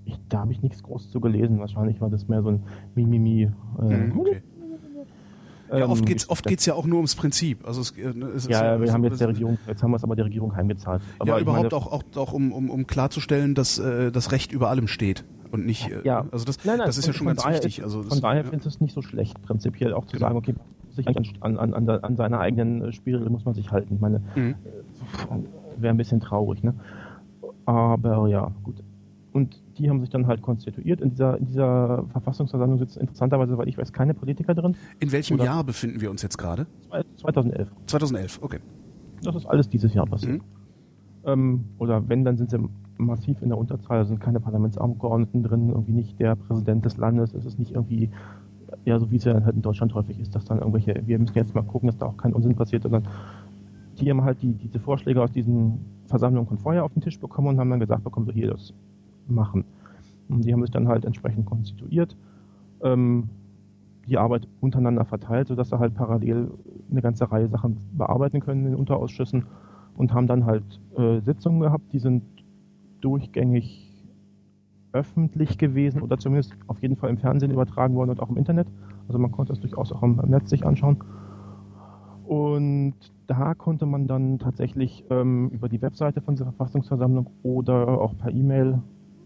ich, da habe ich nichts groß zu gelesen. Wahrscheinlich war das mehr so ein Mimimi. Äh, Mhm, okay. Ja, ähm, oft geht's, oft geht's ja auch nur ums Prinzip. Also es, äh, es ist Ja, wir so- haben jetzt der Regierung, jetzt haben wir es aber der Regierung heimgezahlt. Aber ja, überhaupt meine, auch, auch, auch um, um, um klarzustellen, dass äh, das Recht über allem steht und nicht. Äh, Ja. Also das, Nein, nein, das ist ja schon ganz wichtig. Ist, Also das, von daher ja. finde ich es nicht so schlecht, prinzipiell auch zu Genau. sagen, okay, sich an, an, an, an seine eigenen äh, Spielregeln muss man sich halten. Ich meine, Mhm. wäre ein bisschen traurig, ne? Aber ja, gut. Und die haben sich dann halt konstituiert. In dieser, in dieser Verfassungsversammlung sitzen interessanterweise, weil ich weiß, keine Politiker drin. In welchem Oder- Jahr befinden wir uns jetzt gerade? Zwei- 2011. 2011, okay. Das ist alles dieses Jahr passiert. Mhm. Ähm, oder wenn, dann sind sie massiv in der Unterzahl, da sind keine Parlamentsabgeordneten drin, irgendwie nicht der Präsident des Landes, es ist nicht irgendwie, ja, so wie es ja halt in Deutschland häufig ist, dass dann irgendwelche, wir müssen jetzt mal gucken, dass da auch kein Unsinn passiert, sondern die haben halt die, diese Vorschläge aus diesen Versammlungen von vorher auf den Tisch bekommen und haben dann gesagt bekommen, so hier das machen. Und die haben sich dann halt entsprechend konstituiert, ähm, die Arbeit untereinander verteilt, sodass sie halt parallel eine ganze Reihe Sachen bearbeiten können in den Unterausschüssen und haben dann halt äh, Sitzungen gehabt, die sind durchgängig öffentlich gewesen oder zumindest auf jeden Fall im Fernsehen übertragen worden und auch im Internet. Also man konnte es durchaus auch im Netz sich anschauen. Und da konnte man dann tatsächlich ähm, über die Webseite von dieser Verfassungsversammlung oder auch per E-Mail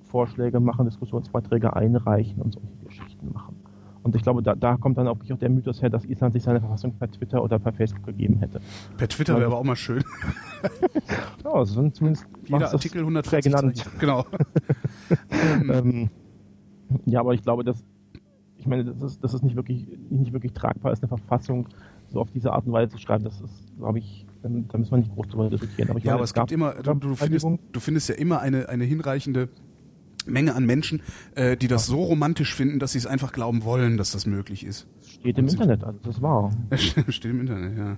Vorschläge machen, Diskussionsbeiträge einreichen und solche Geschichten machen. Und ich glaube, da, da kommt dann auch der Mythos her, dass Island sich seine Verfassung per Twitter oder per Facebook gegeben hätte. Per Twitter wäre aber auch mal schön. Ja, sind zumindest Jeder Artikel 140 prägnant. Zeichen. Genau. ähm, Ähm, ja, aber ich glaube, dass ich meine, das ist, das ist nicht wirklich nicht wirklich tragbar ist, eine Verfassung so auf diese Art und Weise zu schreiben. Das ist, glaube ich, da müssen wir nicht groß drüber diskutieren. Aber ja, meine, aber es gibt immer, du, du, findest, du findest ja immer eine, eine hinreichende Menge an Menschen, äh, die das so romantisch finden, dass sie es einfach glauben wollen, dass das möglich ist. Das steht im Und Internet, also das war. Steht im Internet, ja.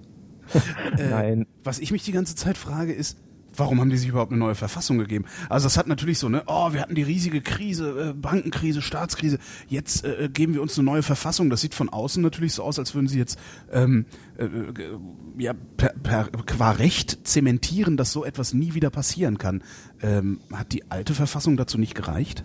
Äh, Nein, Was ich mich die ganze Zeit frage, ist, warum haben die sich überhaupt eine neue Verfassung gegeben? Also das hat natürlich so, ne, oh, wir hatten die riesige Krise, äh, Bankenkrise, Staatskrise, jetzt äh, geben wir uns eine neue Verfassung. Das sieht von außen natürlich so aus, als würden sie jetzt ähm, äh, äh, ja, per, per, qua Recht zementieren, dass so etwas nie wieder passieren kann. Ähm, hat die alte Verfassung dazu nicht gereicht?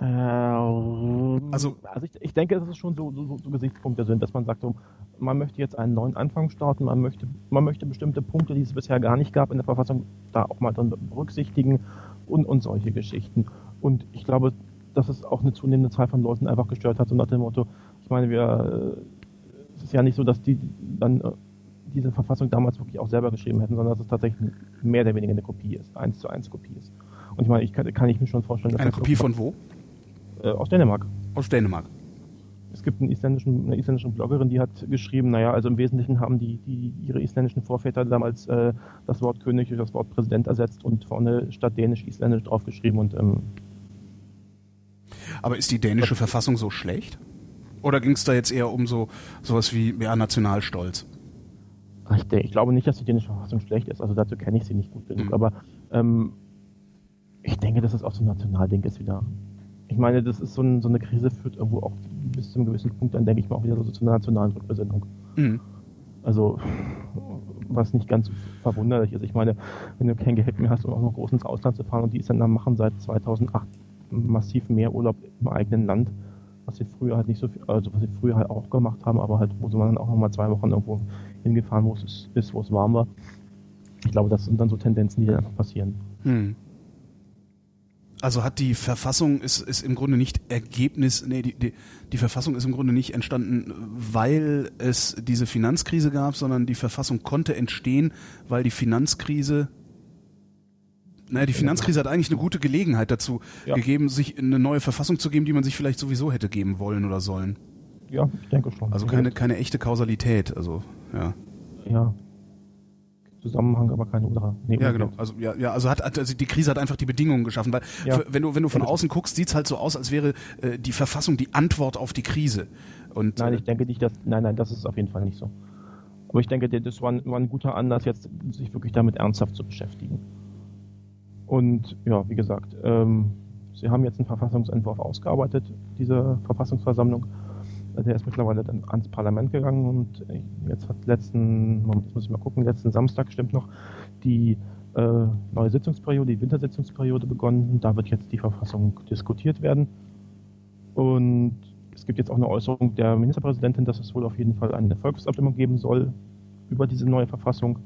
Äh, also, Also- ich, ich denke, dass es schon so, so, so Gesichtspunkte sind, dass man sagt, so, man möchte jetzt einen neuen Anfang starten, man möchte, man möchte bestimmte Punkte, die es bisher gar nicht gab in der Verfassung, da auch mal dann berücksichtigen und, und solche Geschichten. Und ich glaube, dass es auch eine zunehmende Zahl von Leuten einfach gestört hat, so nach dem Motto, ich meine, wir, äh, es ist ja nicht so, dass die dann äh, diese Verfassung damals wirklich auch selber geschrieben hätten, sondern dass es tatsächlich mehr oder weniger eine Kopie ist, eins zu eins Kopie ist. Und ich meine, ich kann, kann ich mir schon vorstellen, dass Eine Kopie von wo? Äh, aus Dänemark. Aus Dänemark. Es gibt einen isländischen, eine isländische Bloggerin, die hat geschrieben, naja, also im Wesentlichen haben die, die ihre isländischen Vorväter damals äh, das Wort König durch das Wort Präsident ersetzt und vorne statt Dänisch Isländisch draufgeschrieben und ähm, Aber ist die dänische Verfassung so schlecht? Oder ging es da jetzt eher um so sowas wie ja, Nationalstolz? ich, ich glaube nicht, dass die dänische Verfassung schlecht ist, also dazu kenne ich sie nicht gut genug, Mhm. aber ähm, ich denke, dass es auch so ein Nationalding ist wieder. Ich meine, das ist so, ein, so eine Krise führt irgendwo auch bis zu einem gewissen Punkt, dann denke ich mal auch wieder so zu einer nationalen Rückbesinnung. Mhm. Also, was nicht ganz verwunderlich ist. Ich meine, wenn du kein Geld mehr hast, um auch noch groß ins Ausland zu fahren und die Isländer machen seit 2008 massiv mehr Urlaub im eigenen Land, was sie früher halt nicht so viel, also was sie früher halt auch gemacht haben, aber halt, wo sie dann auch nochmal zwei Wochen irgendwo hingefahren, wo es ist, wo es warm war. Ich glaube, das sind dann so Tendenzen, die dann einfach passieren. Hm. Also hat die Verfassung ist, ist im Grunde nicht Ergebnis, nee, die, die, die Verfassung ist im Grunde nicht entstanden, weil es diese Finanzkrise gab, sondern die Verfassung konnte entstehen, weil die Finanzkrise naja, die Finanzkrise hat eigentlich eine gute Gelegenheit dazu Ja. gegeben, sich eine neue Verfassung zu geben, die man sich vielleicht sowieso hätte geben wollen oder sollen. Ja, ich denke schon. Also keine, keine echte Kausalität. Also, ja. Ja. Zusammenhang, aber keine Ursache. Nee, Ja, genau. Also ja, ja, also hat, hat also die Krise hat einfach die Bedingungen geschaffen, weil Ja. f- wenn du wenn du von außen guckst, sieht's halt so aus, als wäre äh, die Verfassung die Antwort auf die Krise. Und, nein, äh, ich denke nicht, dass. Nein, nein, das ist auf jeden Fall nicht so. Aber ich denke, das war ein, war ein guter Anlass, jetzt sich wirklich damit ernsthaft zu beschäftigen. Und ja, wie gesagt, ähm, Sie haben jetzt einen Verfassungsentwurf ausgearbeitet, diese Verfassungsversammlung. Der ist mittlerweile dann ans Parlament gegangen und jetzt hat letzten, muss ich mal gucken, letzten Samstag stimmt noch, die äh, neue Sitzungsperiode, die Wintersitzungsperiode begonnen. Da wird jetzt die Verfassung diskutiert werden. Und es gibt jetzt auch eine Äußerung der Ministerpräsidentin, dass es wohl auf jeden Fall eine Volksabstimmung geben soll über diese neue Verfassung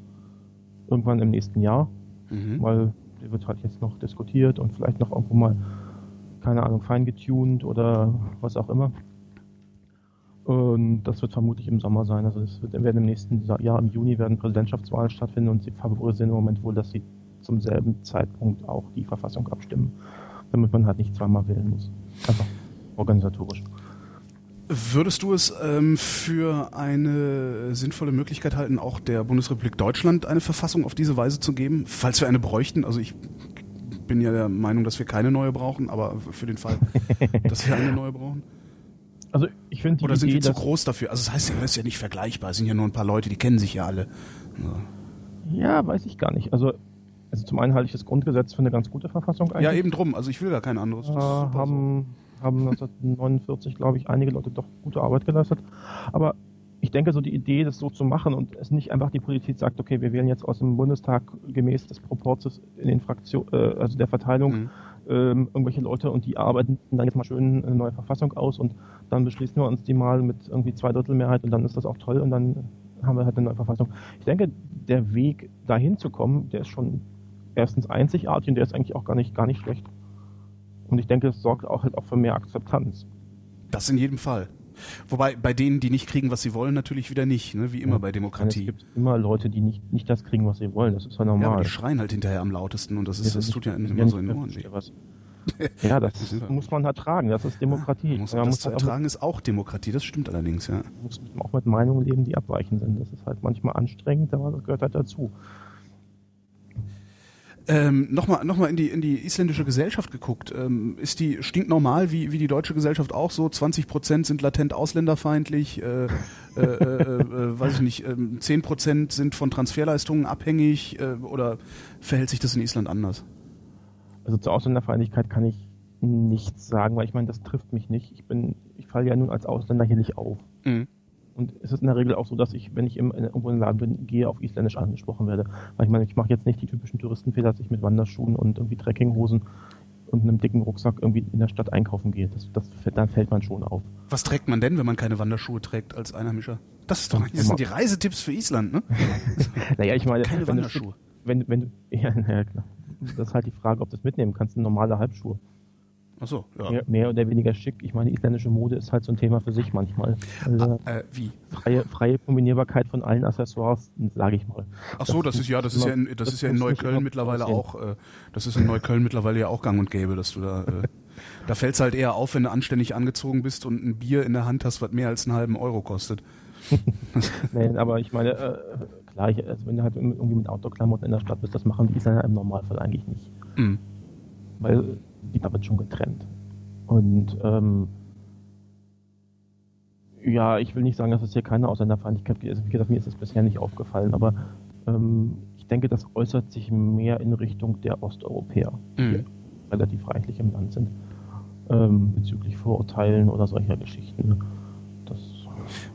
irgendwann im nächsten Jahr, mhm. weil die wird halt jetzt noch diskutiert und vielleicht noch irgendwo mal, keine Ahnung, fein getuned oder was auch immer. Und das wird vermutlich im Sommer sein. Also es wird, werden im nächsten Jahr, im Juni, werden Präsidentschaftswahlen stattfinden und sie favorisieren im Moment wohl, dass sie zum selben Zeitpunkt auch die Verfassung abstimmen, damit man halt nicht zweimal wählen muss. Einfach organisatorisch. Würdest du es ähm, für eine sinnvolle Möglichkeit halten, auch der Bundesrepublik Deutschland eine Verfassung auf diese Weise zu geben, falls wir eine bräuchten? Also ich bin ja der Meinung, dass wir keine neue brauchen, aber für den Fall, dass wir eine neue brauchen. Also ich finde Oder sind Idee, wir zu groß dafür? Also das heißt ja, das ist ja nicht vergleichbar. Es sind ja nur ein paar Leute, die kennen sich ja alle. Ja, ja weiß ich gar nicht. Also also zum einen halte ich das Grundgesetz für eine ganz gute Verfassung eigentlich. Ja, eben drum. Also ich will gar kein anderes. Äh, haben, haben 1949, glaube ich, einige Leute doch gute Arbeit geleistet. Aber ich denke, so die Idee, das so zu machen und es nicht einfach die Politik sagt, okay, wir wählen jetzt aus dem Bundestag gemäß des Proportes in den Fraktionen, äh, also der Verteilung, Mhm. Ähm, irgendwelche Leute und die arbeiten dann jetzt mal schön eine neue Verfassung aus und dann beschließen wir uns die mal mit irgendwie zwei Drittel Mehrheit und dann ist das auch toll und dann haben wir halt eine neue Verfassung. Ich denke, der Weg dahin zu kommen, der ist schon erstens einzigartig und der ist eigentlich auch gar nicht, gar nicht schlecht. Und ich denke, es sorgt auch halt auch für mehr Akzeptanz. Das in jedem Fall. Wobei bei denen, die nicht kriegen, was sie wollen, natürlich wieder nicht, ne? wie immer bei Es Demokratie. gibt immer Leute, die nicht, nicht das kriegen, was sie wollen. Das ist ja Ja, aber normal. die schreien halt hinterher am lautesten und das, ist, das tut ja immer so in den Ohren weh. Ja, das Das muss man halt tragen. Das ist Demokratie. Man muss, man das muss zu halt auch mit, ertragen ist auch Demokratie, das stimmt allerdings, ja. muss auch mit Meinungen leben, die abweichend sind. Das ist halt manchmal anstrengend, aber das gehört halt dazu. Ähm, Nochmal noch mal in, die, in die isländische Gesellschaft geguckt. Ähm, ist die stinknormal, wie, wie die deutsche Gesellschaft auch so? 20 Prozent sind latent ausländerfeindlich, äh, äh, äh, äh, weiß ich nicht, ähm, 10 Prozent sind von Transferleistungen abhängig äh, oder verhält sich das in Island anders? Also zur Ausländerfeindlichkeit kann ich nichts sagen, weil ich meine, das trifft mich nicht. Ich bin, ich falle ja nun als Ausländer hier nicht auf. Mhm. Und es ist in der Regel auch so, dass ich, wenn ich im, in, irgendwo in den Laden bin, gehe, auf Isländisch angesprochen werde. Weil ich meine, ich mache jetzt nicht die typischen Touristenfehler, dass ich mit Wanderschuhen und irgendwie Trekkinghosen und einem dicken Rucksack irgendwie in der Stadt einkaufen gehe. Das, das, dann fällt man schon auf. Was trägt man denn, wenn man keine Wanderschuhe trägt als Einheimischer? Das, ist doch, das sind die Reisetipps für Island, ne? Naja, ich meine, Keine wenn du, Wanderschuhe. wenn, wenn du, ja, ja, klar. Das ist halt die Frage, ob du das mitnehmen kannst. Normale Halbschuhe. Achso, ja. Mehr, mehr oder weniger schick. Ich meine, isländische Mode ist halt so ein Thema für sich manchmal. Also, Äh, wie? freie, freie Kombinierbarkeit von allen Accessoires, sage ich mal. Ach so, das, ist ja, das ist ja in, das, das ist ja in Neukölln mittlerweile aussehen. auch, äh, das ist in Neukölln mittlerweile ja auch gang und gäbe, dass du da, äh, da fällt's halt eher auf, wenn du anständig angezogen bist und ein Bier in der Hand hast, was mehr als einen halben Euro kostet. Nee, aber ich meine, äh, klar, ich, also wenn du halt irgendwie mit Outdoor-Klamotten in der Stadt bist, das machen die Isländer im Normalfall eigentlich nicht. Mhm. Weil die da wird schon getrennt. Und ähm, ja, ich will nicht sagen, dass es hier keine Ausländerfeindlichkeit gibt. Also, wie gesagt, mir ist es bisher nicht aufgefallen, aber ähm, ich denke, das äußert sich mehr in Richtung der Osteuropäer, die Mhm. relativ reichlich im Land sind, ähm, bezüglich Vorurteilen oder solcher Geschichten. Das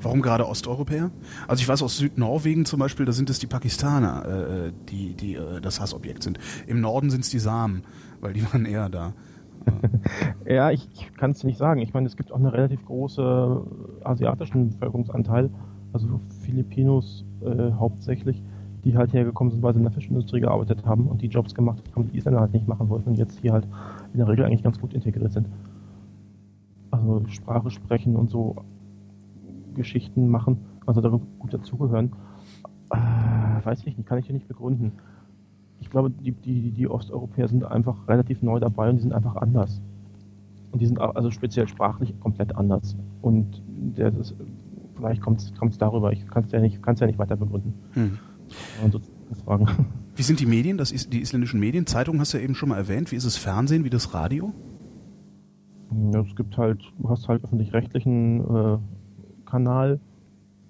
Warum gerade Osteuropäer? Also ich weiß aus Südnorwegen zum Beispiel, da sind es die Pakistaner, äh, die, die äh, das Hassobjekt sind. Im Norden sind es die Samen, weil die waren eher da. Ja, ich, ich kann es nicht sagen. Ich meine, es gibt auch einen relativ großen asiatischen Bevölkerungsanteil, also Filipinos äh, hauptsächlich, die halt hergekommen sind, weil sie in der Fischindustrie gearbeitet haben und die Jobs gemacht haben, die Isländer halt nicht machen wollten und jetzt hier halt in der Regel eigentlich ganz gut integriert sind. Also Sprache sprechen und so Geschichten machen, also da gut dazugehören. Äh, weiß ich nicht, kann ich dir nicht begründen. Ich glaube, die, die, die Osteuropäer sind einfach relativ neu dabei und die sind einfach anders. Und die sind also speziell sprachlich komplett anders. Und der, das, vielleicht kommt es darüber. Ich kann es ja, nicht- ja nicht weiter begründen. Hm. Und so fragen. Wie sind die Medien, das ist, die isländischen Medien? Zeitungen hast du ja eben schon mal erwähnt. Wie ist es Fernsehen, wie das Radio? Ja, es gibt halt, du hast halt öffentlich-rechtlichen äh, Kanal,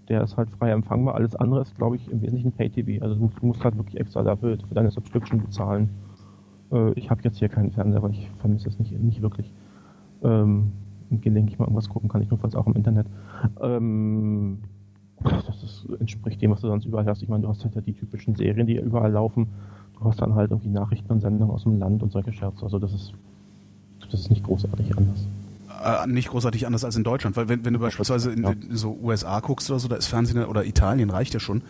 der ist halt frei empfangbar. Alles andere ist, glaube ich, im Wesentlichen Pay-TV. Also du musst halt wirklich extra dafür für deine Subscription bezahlen. Äh, ich habe jetzt hier keinen Fernseher, aber ich vermisse es nicht, nicht wirklich. Ähm, gelegentlich mal irgendwas gucken kann ich notfalls auch im Internet. Ähm, das ist, entspricht dem, was du sonst überall hast. Ich meine, du hast halt die typischen Serien, die überall laufen. Du hast dann halt irgendwie Nachrichten und Sendungen aus dem Land und solche Scherze. Also das ist, das ist nicht großartig anders. Äh, nicht großartig anders als in Deutschland, weil wenn, wenn du beispielsweise in, in, so USA guckst oder so, da ist Fernsehen oder Italien reicht ja schon.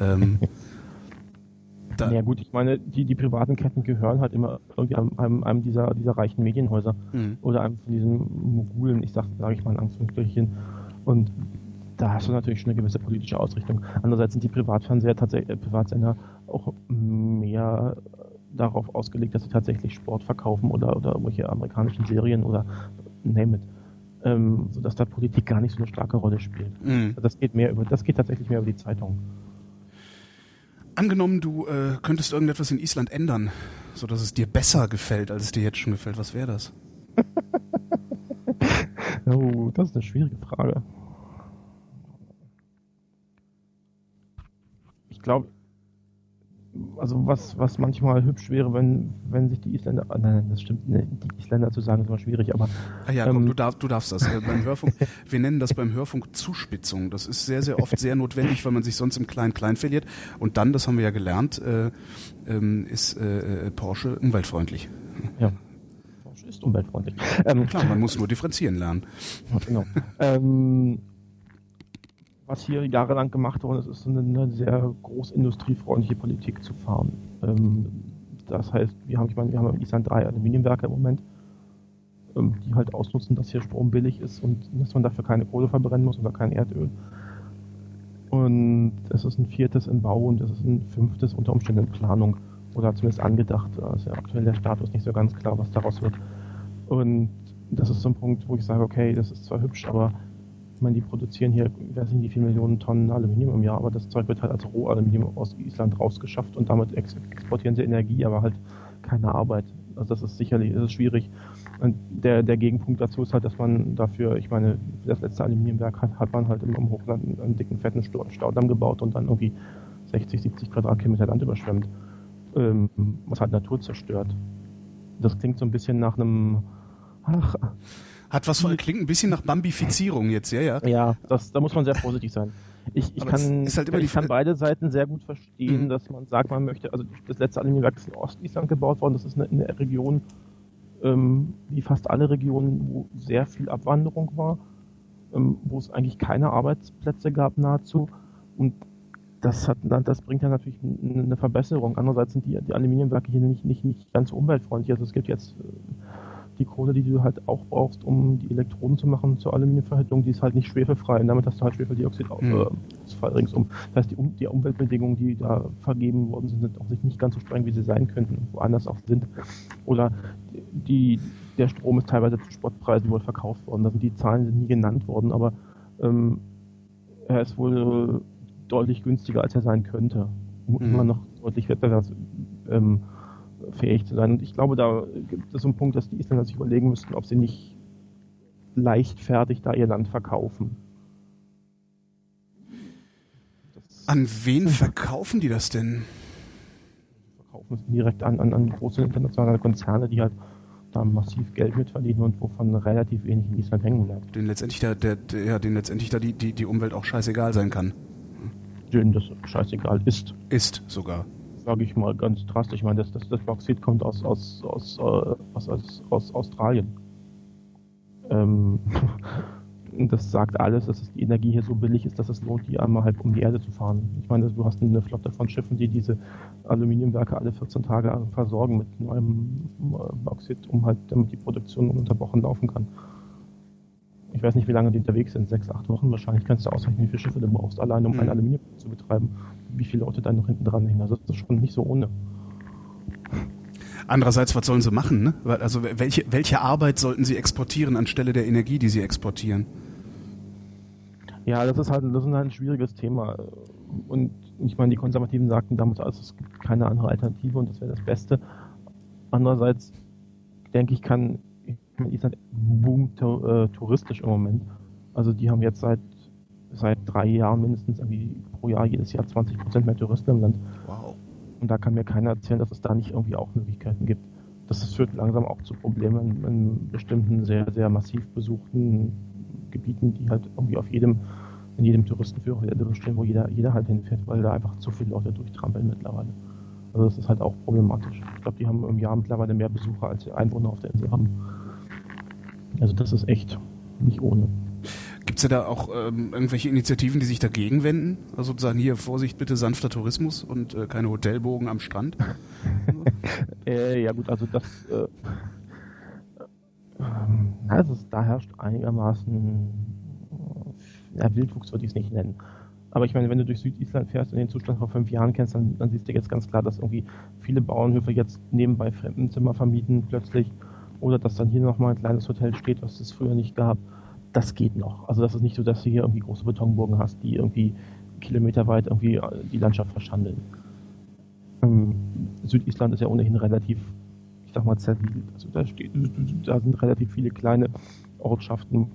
Ähm, da ja gut, ich meine, die, die privaten Ketten gehören halt immer irgendwie einem, einem, einem dieser, dieser reichen Medienhäuser mhm. oder einem von diesen Mogulen, ich sag, sage ich mal in Anführungsstrichen. Und da hast du natürlich schon eine gewisse politische Ausrichtung. Andererseits sind die Privatfernseher tatsächlich, äh, Privatsender auch mehr darauf ausgelegt, dass sie tatsächlich Sport verkaufen oder, oder irgendwelche amerikanischen Serien oder name it. Ähm, sodass da Politik gar nicht so eine starke Rolle spielt. Mhm. Das geht mehr über, das geht tatsächlich mehr über die Zeitung. Angenommen, du äh, könntest irgendetwas in Island ändern, sodass es dir besser gefällt, als es dir jetzt schon gefällt. Was wäre das? oh, das ist eine schwierige Frage. Ich glaube, also was, was manchmal hübsch wäre, wenn, wenn sich die Isländer, ah, nein, das stimmt, ne, die Isländer zu sagen ist immer schwierig, aber. Ah ja, komm, ähm, du, darf, du darfst das. Äh, beim Hörfunk, wir nennen das beim Hörfunk Zuspitzung. Das ist sehr, sehr oft sehr notwendig, weil man sich sonst im Klein-Klein verliert. Und dann, das haben wir ja gelernt, äh, ähm, ist äh, äh Porsche umweltfreundlich. Ja. Porsche ist umweltfreundlich. Ähm, Klar, man muss nur differenzieren lernen. Genau. ähm, was hier jahrelang gemacht worden ist, ist eine, eine sehr großindustriefreundliche Politik zu fahren. Ähm, das heißt, wir haben, ich meine, wir haben in Island drei Aluminiumwerke im Moment, ähm, die halt ausnutzen, dass hier Strom billig ist und dass man dafür keine Kohle verbrennen muss oder kein Erdöl. Und es ist ein viertes in Bau und es ist ein fünftes unter Umständen in Planung oder zumindest angedacht. Also aktuell der Status nicht so ganz klar, was daraus wird. Und das ist so ein Punkt, wo ich sage, okay, das ist zwar hübsch, aber meine, die produzieren hier, ich weiß nicht, wie viele Millionen Tonnen Aluminium im Jahr, aber das Zeug wird halt als Rohaluminium aus Island rausgeschafft und damit ex exportieren sie Energie, aber halt keine Arbeit. Also das ist sicherlich das ist schwierig. Und der, der Gegenpunkt dazu ist halt, dass man dafür, ich meine, das letzte Aluminiumwerk hat, hat man halt im, im Hochland einen, einen, dicken, fetten Staudamm gebaut und dann irgendwie 60, 70 Quadratkilometer Land überschwemmt, ähm, was halt Natur zerstört. Das klingt so ein bisschen nach einem, ach, hat was von, klingt ein bisschen nach Bambifizierung jetzt, ja, ja. Ja, das, da muss man sehr vorsichtig sein. Ich, ich, kann, halt ich kann beide Seiten sehr gut verstehen, mhm. dass man sagt, man möchte, also das letzte Aluminiumwerk ist in Ostfriesland gebaut worden, das ist eine, eine Region, ähm, wie fast alle Regionen, wo sehr viel Abwanderung war, ähm, wo es eigentlich keine Arbeitsplätze gab nahezu und das, hat, das bringt ja natürlich eine Verbesserung. Andererseits sind die, die Aluminiumwerke hier nicht, nicht, nicht ganz umweltfreundlich. Also es gibt jetzt äh, die Kohle, die du halt auch brauchst, um die Elektroden zu machen zur Aluminiumverhüttung, die ist halt nicht schwefelfrei. Und damit hast du halt Schwefeldioxid mhm. äh, ringsum. Das heißt, die, um, die, Umweltbedingungen, die da vergeben worden sind, sind auch nicht ganz so streng, wie sie sein könnten, woanders auch sind. Oder die, der Strom ist teilweise zu Spottpreisen wohl verkauft worden. Also die Zahlen sind nie genannt worden, aber ähm, er ist wohl deutlich günstiger, als er sein könnte. Mhm. Immer noch deutlich wettbewerbs ähm, fähig zu sein. Und ich glaube, da gibt es so einen Punkt, dass die Isländer sich überlegen müssten, ob sie nicht leichtfertig da ihr Land verkaufen. Das an wen verkaufen die das denn? Verkaufen es direkt an, an, an große internationale Konzerne, die halt da massiv Geld mitverdienen und wovon relativ wenig in Island hängen bleibt. Den letztendlich da, der, der, ja, den letztendlich da die, die, die Umwelt auch scheißegal sein kann. Denen das scheißegal ist. Ist sogar sage ich mal ganz drastisch. Ich meine, das, das, das Bauxit kommt aus, aus, aus, äh, aus, aus, aus Australien. Ähm, das sagt alles, dass die Energie hier so billig ist, dass es lohnt, die einmal halt um die Erde zu fahren. Ich meine, du hast eine Flotte von Schiffen, die diese Aluminiumwerke alle 14 Tage versorgen mit neuem äh, Bauxit, um halt, damit die Produktion ununterbrochen laufen kann. Ich weiß nicht, wie lange die unterwegs sind, sechs, acht Wochen. Wahrscheinlich kannst du ausrechnen, wie viele Schiffe du brauchst, allein um mhm. ein Aluminium zu betreiben. Wie viele Leute da noch hinten dran hängen. Also das ist schon nicht so ohne. Andererseits, was sollen sie machen? Ne? Also welche, welche Arbeit sollten sie exportieren anstelle der Energie, die sie exportieren? Ja, das ist halt, das ist halt ein schwieriges Thema. Und ich meine, die Konservativen sagten damals, also es gibt keine andere Alternative und das wäre das Beste. Andererseits denke ich, kann Island boomt äh, touristisch im Moment. Also die haben jetzt seit seit drei Jahren mindestens irgendwie pro Jahr jedes Jahr 20 Prozent mehr Touristen im Land. Wow. Und da kann mir keiner erzählen, dass es da nicht irgendwie auch Möglichkeiten gibt. Das führt langsam auch zu Problemen in bestimmten sehr, sehr massiv besuchten Gebieten, die halt irgendwie auf jedem, in jedem Touristenführer wieder drin stehen, wo jeder, jeder halt hinfährt, weil da einfach zu viele Leute durchtrampeln mittlerweile. Also das ist halt auch problematisch. Ich glaube, die haben im Jahr mittlerweile mehr Besucher, als die Einwohner auf der Insel haben. Also das ist echt nicht ohne. Gibt es ja da auch ähm, irgendwelche Initiativen, die sich dagegen wenden? Also sozusagen hier, Vorsicht, bitte sanfter Tourismus und äh, keine Hotelbogen am Strand? äh, ja gut, also das, äh, also da herrscht einigermaßen, ja, Wildwuchs würde ich es nicht nennen. Aber ich meine, wenn du durch Südisland fährst und den Zustand vor fünf Jahren kennst, dann, dann siehst du jetzt ganz klar, dass irgendwie viele Bauernhöfe jetzt nebenbei Fremdenzimmer vermieten plötzlich oder dass dann hier nochmal ein kleines Hotel steht, was es früher nicht gab. Das geht noch. Also das ist nicht so, dass du hier irgendwie große Betonburgen hast, die irgendwie kilometerweit irgendwie die Landschaft verschandeln. Ähm, Südisland ist ja ohnehin relativ, ich sag mal, zersiedelt. Also da, steht, da sind relativ viele kleine Ortschaften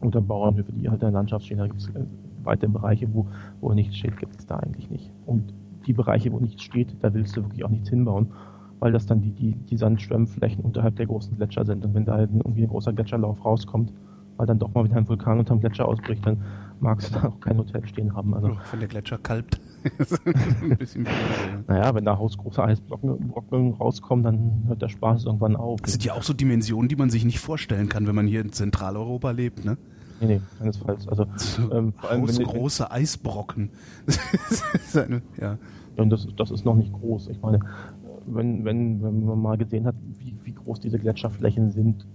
oder Bauernhöfe, die halt in der Landschaft stehen. Da gibt es äh, weite Bereiche, wo, wo nichts steht, gibt es da eigentlich nicht. Und die Bereiche, wo nichts steht, da willst du wirklich auch nichts hinbauen, weil das dann die, die, die Sandschwemmflächen unterhalb der großen Gletscher sind. Und wenn da halt irgendwie ein großer Gletscherlauf rauskommt, weil dann doch mal wieder ein Vulkan unterm Gletscher ausbricht, dann magst du da auch kein Hotel stehen haben. Also, wenn der Gletscher kalbt. ein bisschen naja, wenn da große Eisbrocken rauskommen, dann hört der Spaß irgendwann auf. Das sind ja auch so Dimensionen, die man sich nicht vorstellen kann, wenn man hier in Zentraleuropa lebt, ne? Nee, nee, keinesfalls. Also, ähm, vor allem groß, große Eisbrocken. eine, ja. Und das, das ist noch nicht groß. Ich meine, wenn, wenn, wenn man mal gesehen hat, wie, wie groß diese Gletscherflächen sind,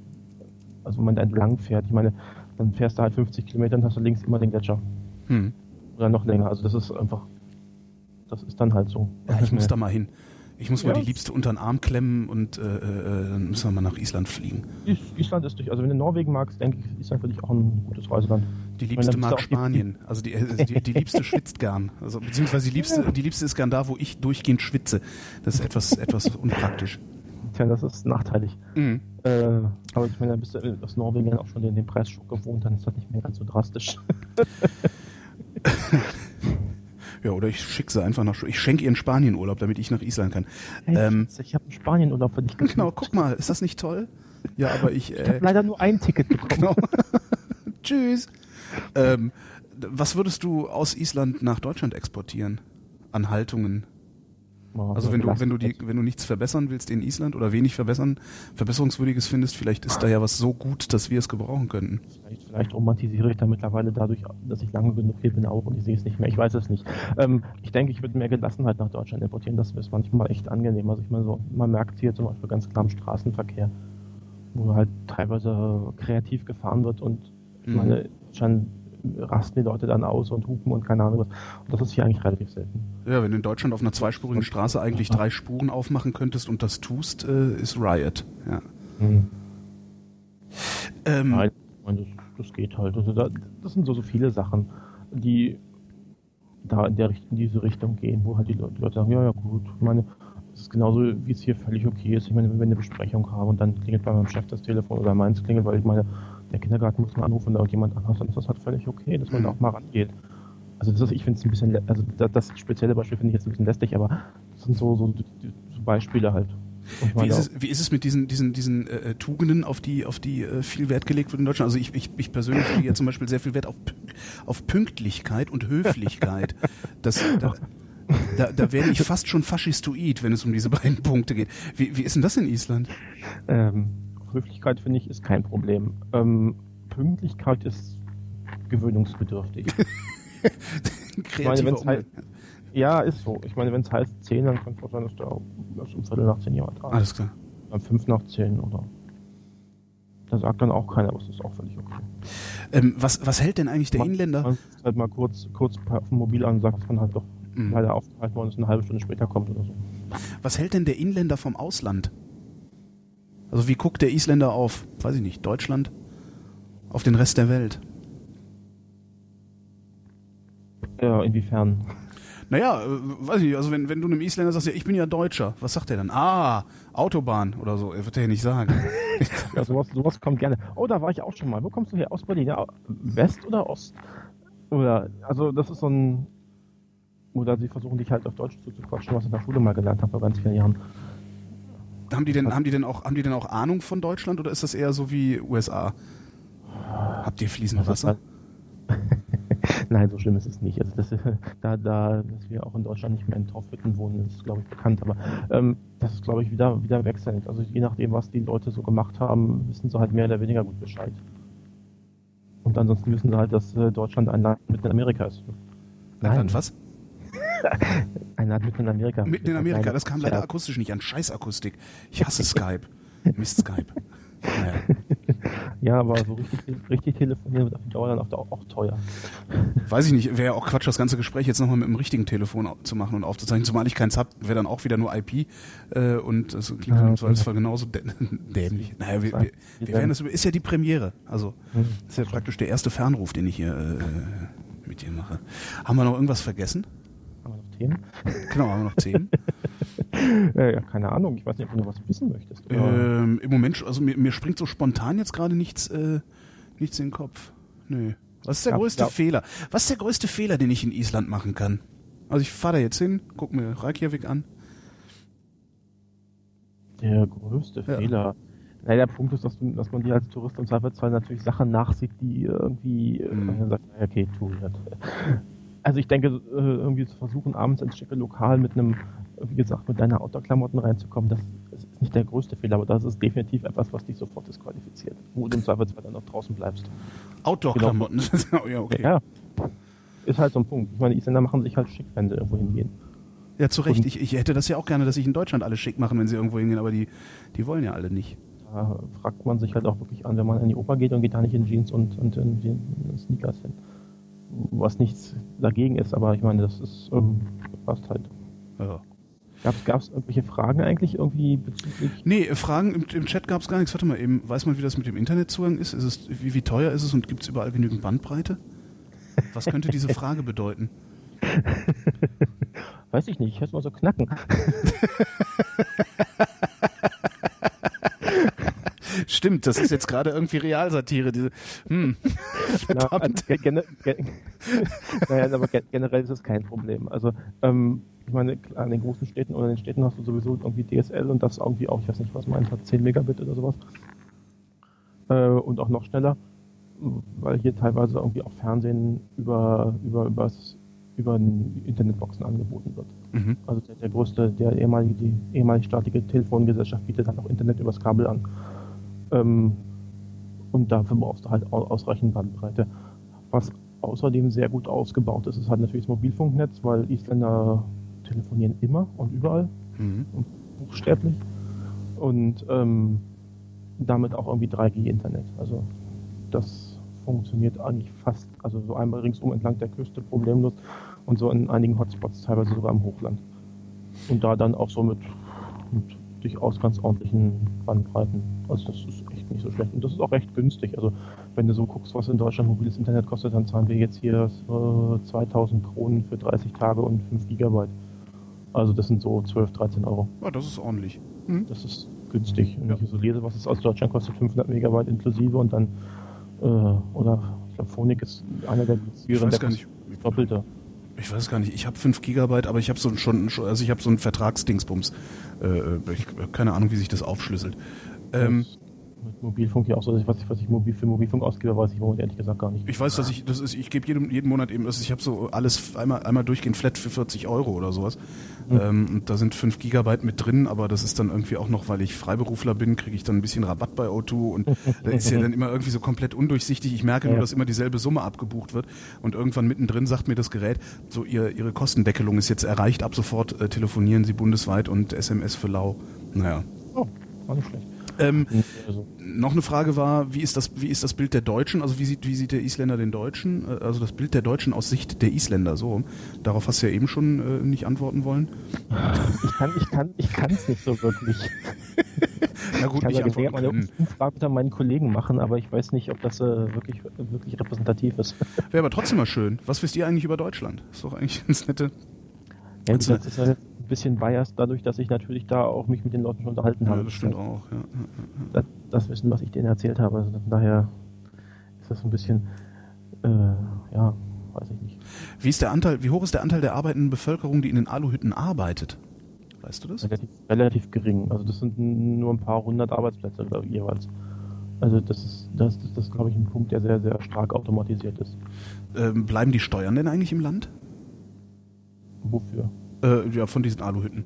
also wenn man da entlang fährt, ich meine, dann fährst du halt 50 Kilometer und hast du links immer den Gletscher. Hm. Oder noch länger. Also das ist einfach, das ist dann halt so. Ja, ich muss da mal hin. Ich muss mal die Liebste unter den Arm klemmen und äh, äh, dann müssen wir mal nach Island fliegen. Island ist durch. Also wenn du Norwegen magst, denke ich, ist Island für dich auch ein gutes Reiseland. Die Liebste mag Spanien. Also die, äh, die, die, Liebste schwitzt gern. Also beziehungsweise die Liebste, die Liebste ist gern da, wo ich durchgehend schwitze. Das ist etwas, etwas unpraktisch. Tja, das ist nachteilig. Mhm. Äh, aber ich meine, dann bist du aus Norwegen auch schon den, den Preisschock gewohnt, dann ist das nicht mehr ganz so drastisch. Ja, oder ich schicke sie einfach nach. Ich schenke ihr einen Spanienurlaub, damit ich nach Island kann. Hey, ähm, ich habe einen Spanienurlaub für dich gebucht. Genau, guck mal, ist das nicht toll? Ja, aber ich. Äh, ich habe leider nur ein Ticket bekommen. Genau. Tschüss. Ähm, was würdest du aus Island nach Deutschland exportieren? An Haltungen? Oh, also wenn du, wenn du die, wenn du nichts verbessern willst in Island oder wenig verbessern, verbesserungswürdiges findest, vielleicht ist da ja was so gut, dass wir es gebrauchen könnten. Vielleicht, vielleicht romantisiere ich da mittlerweile dadurch, dass ich lange genug hier bin auch und ich sehe es nicht mehr. Ich weiß es nicht. Ähm, ich denke, ich würde mehr Gelassenheit nach Deutschland importieren. Das ist manchmal echt angenehm. Also ich meine so, man merkt hier zum Beispiel ganz klar im Straßenverkehr, wo halt teilweise kreativ gefahren wird und ich mhm. meine, schon rasten die Leute dann aus und hupen und keine Ahnung was. Und das ist hier eigentlich relativ selten. Ja, wenn du in Deutschland auf einer zweispurigen Straße eigentlich drei Spuren aufmachen könntest und das tust, äh, ist Riot. Ja. Hm. Ähm, Nein, das, das, geht halt. Also da, das sind so, so viele Sachen, die da in, der, in diese Richtung gehen, wo halt die Leute, die Leute sagen, ja, ja gut, ich meine, es ist genauso, wie es hier völlig okay ist. Ich meine, wenn wir eine Besprechung haben und dann klingelt bei meinem Chef das Telefon oder meins klingelt, weil ich meine, der Kindergarten muss mal anrufen oder jemand anders, dann ist das halt völlig okay, dass man mhm. da auch mal rangeht. Also das ist, ich finde es ein bisschen, also das spezielle Beispiel finde ich jetzt ein bisschen lästig, aber das sind so, so, so Beispiele halt. Wie ist, es, wie ist es mit diesen, diesen, diesen äh, Tugenden, auf die, auf die äh, viel Wert gelegt wird in Deutschland? Also ich, ich, ich persönlich lege ja zum Beispiel sehr viel Wert auf, auf Pünktlichkeit und Höflichkeit. Das, da, da, da werde ich fast schon faschistoid, wenn es um diese beiden Punkte geht. Wie, wie ist denn das in Island? Ähm, Höflichkeit, finde ich, ist kein Problem. Ähm, Pünktlichkeit ist gewöhnungsbedürftig. ich meine, wenn's halt, ja, ist so. Ich meine, wenn es heißt 10, dann kann es auch sein, dass da dass um Viertel nach 10 jemand da ist. Alles klar. Dann 5 nach 10 oder. Da sagt dann auch keiner, aber es ist auch völlig okay. Ähm, was, was hält denn eigentlich der man, Inländer? Man halt mal kurz, kurz auf dem Mobil an sagt, dass man halt doch mhm. leider aufgehalten worden ist, eine halbe Stunde später kommt oder so. Was hält denn der Inländer vom Ausland? Also wie guckt der Isländer auf, weiß ich nicht, Deutschland? Auf den Rest der Welt? Ja, inwiefern? Naja, äh, weiß ich, also wenn, wenn du einem Isländer sagst, ja, ich bin ja Deutscher, was sagt er dann? Ah, Autobahn oder so, er wird er ja nicht sagen. ja, sowas, sowas kommt gerne. Oh, da war ich auch schon mal. Wo kommst du her? Aus Berlin? Ja, West oder Ost? Oder, also das ist so ein, oder sie versuchen dich halt auf Deutsch zuzuquatschen, was ich in der Schule mal gelernt habe vor ganz vielen Jahren. Haben die denn, haben die denn auch, haben die denn auch Ahnung von Deutschland oder ist das eher so wie USA? Habt ihr fließend Wasser? Nein, so schlimm ist es nicht. Also das, da, da, dass wir auch in Deutschland nicht mehr in Torfhütten wohnen, ist glaube ich bekannt. Aber ähm, das ist glaube ich wieder wieder wechselnd. Also je nachdem, was die Leute so gemacht haben, wissen sie halt mehr oder weniger gut Bescheid. Und ansonsten wissen sie halt, dass äh, Deutschland ein Land mitten in Amerika ist. Ein Land was? ein Land mitten in Amerika. Mitten in Amerika, das kam leider akustisch nicht an. Scheißakustik. Ich hasse Skype. Mist Skype. Naja. ja, aber so richtig, richtig telefonieren wird auf Dauer dann auch, auch teuer. Weiß ich nicht, wäre ja auch Quatsch, das ganze Gespräch jetzt nochmal mit dem richtigen Telefon zu machen und aufzuzeichnen. Zumal ich keins habe, wäre dann auch wieder nur IP äh, und das klingt ja, so als genauso dämlich. Naja, wir, wir, wir werden das, ist ja die Premiere. Also, das ist ja praktisch der erste Fernruf, den ich hier äh, mit dir mache. Haben wir noch irgendwas vergessen? Haben wir noch Themen? Genau, haben wir noch Themen. äh, ja, keine Ahnung, ich weiß nicht, ob du noch was wissen möchtest. Ähm, Im Moment, also mir, mir, springt so spontan jetzt gerade nichts, äh, nichts in den Kopf. Nö. Was ist der ja, größte ja. Fehler? Was ist der größte Fehler, den ich in Island machen kann? Also ich fahre da jetzt hin, guck mir Reykjavik an. Der größte ja. Fehler. Naja, der Punkt ist, dass, du, dass man dir als Tourist im Zweifelsfall natürlich Sachen nachsieht, die irgendwie, mhm. äh, sagt, okay, tu das. Also ich denke, äh, irgendwie zu versuchen, abends ins schicke Lokal mit einem wie gesagt, mit deiner Outdoor-Klamotten reinzukommen, das ist nicht der größte Fehler, aber das ist definitiv etwas, was dich sofort disqualifiziert. Wo du im Zweifelsfall dann noch draußen bleibst. Outdoor-Klamotten? Genau. ja, okay. Ja, ist halt so ein Punkt. Ich meine, die Isländer machen sich halt schick, wenn sie irgendwo hingehen. Ja, zu Recht. Ich, ich hätte das ja auch gerne, dass sich in Deutschland alle schick machen, wenn sie irgendwo hingehen, aber die, die wollen ja alle nicht. Da fragt man sich halt auch wirklich an, wenn man in die Oper geht und geht da nicht in Jeans und, und in, in Sneakers hin. Was nichts dagegen ist, aber ich meine, das ist ähm, passt halt. Ja. Gab es irgendwelche Fragen eigentlich irgendwie bezüglich? Nee, Fragen im, im Chat gab es gar nichts. Warte mal eben, weiß man, wie das mit dem Internetzugang ist? ist es, wie, wie teuer ist es und gibt es überall genügend Bandbreite? Was könnte diese Frage bedeuten? Weiß ich nicht, ich höre es mal so knacken. Stimmt, das ist jetzt gerade irgendwie Realsatire. Diese, hm. Na, also, gen, gen, naja, aber generell ist es kein Problem. Also ähm, ich meine, an den großen Städten oder den Städten hast du sowieso irgendwie DSL und das irgendwie auch, ich weiß nicht, was meint hat, 10 Megabit oder sowas. Äh, und auch noch schneller, weil hier teilweise irgendwie auch Fernsehen über, über, übers, über Internetboxen angeboten wird. Mhm. Also der, der, größte, der ehemalige, die ehemalige staatliche Telefongesellschaft bietet halt auch Internet übers Kabel an. Ähm, und dafür brauchst du halt ausreichend Bandbreite. Was außerdem sehr gut ausgebaut ist, ist halt natürlich das Mobilfunknetz, weil Isländer telefonieren immer und überall mhm. und buchstäblich und ähm, damit auch irgendwie 3G-Internet. Also das funktioniert eigentlich fast, also so einmal ringsum entlang der Küste problemlos und so in einigen Hotspots teilweise sogar im Hochland. Und da dann auch so mit, mit durchaus ganz ordentlichen Bandbreiten. Also das ist echt nicht so schlecht. Und das ist auch recht günstig. Also wenn du so guckst, was in Deutschland mobiles Internet kostet, dann zahlen wir jetzt hier äh, 2000 Kronen für 30 Tage und 5 Gigabyte. Also das sind so 12, 13 Euro. Ja, das ist ordentlich. Mhm. Das ist günstig. Wenn ja. ich so lese, was es aus Deutschland kostet, 500 Megabyte inklusive und dann, äh, oder ich glaube, Phonik ist einer der günstigeren, der nicht. Doppelte. Ich weiß gar nicht, ich habe 5 Gigabyte, aber ich habe so schon, also ich habe so einen Vertragsdingsbums. Äh, ich, keine Ahnung, wie sich das aufschlüsselt. Ähm, mit Mobilfunk ja auch so, was ich, was ich mobil für Mobilfunk ausgebe, weiß ich im Moment ehrlich gesagt gar nicht. Ich weiß, dass ich, das ist, ich gebe jeden, jeden Monat eben, ich habe so alles einmal, einmal durchgehend flat für 40 Euro oder sowas. Mhm. Ähm, und da sind 5 Gigabyte mit drin, aber das ist dann irgendwie auch noch, weil ich Freiberufler bin, kriege ich dann ein bisschen Rabatt bei O2 und da ist ja dann immer irgendwie so komplett undurchsichtig. Ich merke ja. nur, dass immer dieselbe Summe abgebucht wird und irgendwann mittendrin sagt mir das Gerät, so ihr, ihre Kostendeckelung ist jetzt erreicht, ab sofort äh, telefonieren Sie bundesweit und SMS für lau. Naja. Oh, war nicht schlecht. Ähm, also. Noch eine Frage war, wie ist das, wie ist das Bild der Deutschen? Also wie sieht, wie sieht der Isländer den Deutschen? Äh, also das Bild der Deutschen aus Sicht der Isländer, so. Darauf hast du ja eben schon äh, nicht antworten wollen. Ich kann, ich kann, ich kann es nicht so wirklich. Na gut, ich kann ich meine Umfrage unter meinen Kollegen machen, aber ich weiß nicht, ob das äh, wirklich, wirklich repräsentativ ist. Wäre aber trotzdem mal schön. Was wisst ihr eigentlich über Deutschland? Ist doch eigentlich ganz nette. Ja, das ist halt bisschen biased dadurch, dass ich natürlich da auch mich mit den Leuten schon unterhalten habe. Ja, das stimmt auch, ja. Das, das, Wissen, was ich denen erzählt habe. Also daher ist das ein bisschen, äh, ja, weiß ich nicht. Wie ist der Anteil, wie hoch ist der Anteil der arbeitenden Bevölkerung, die in den Aluhütten arbeitet? Weißt du das? Relativ, relativ gering. Also das sind nur ein paar hundert Arbeitsplätze ich, jeweils. Also das ist, das, das, das glaube ich, ein Punkt, der sehr, sehr stark automatisiert ist. Ähm, bleiben die Steuern denn eigentlich im Land? Wofür? Äh, ja, von diesen Aluhütten.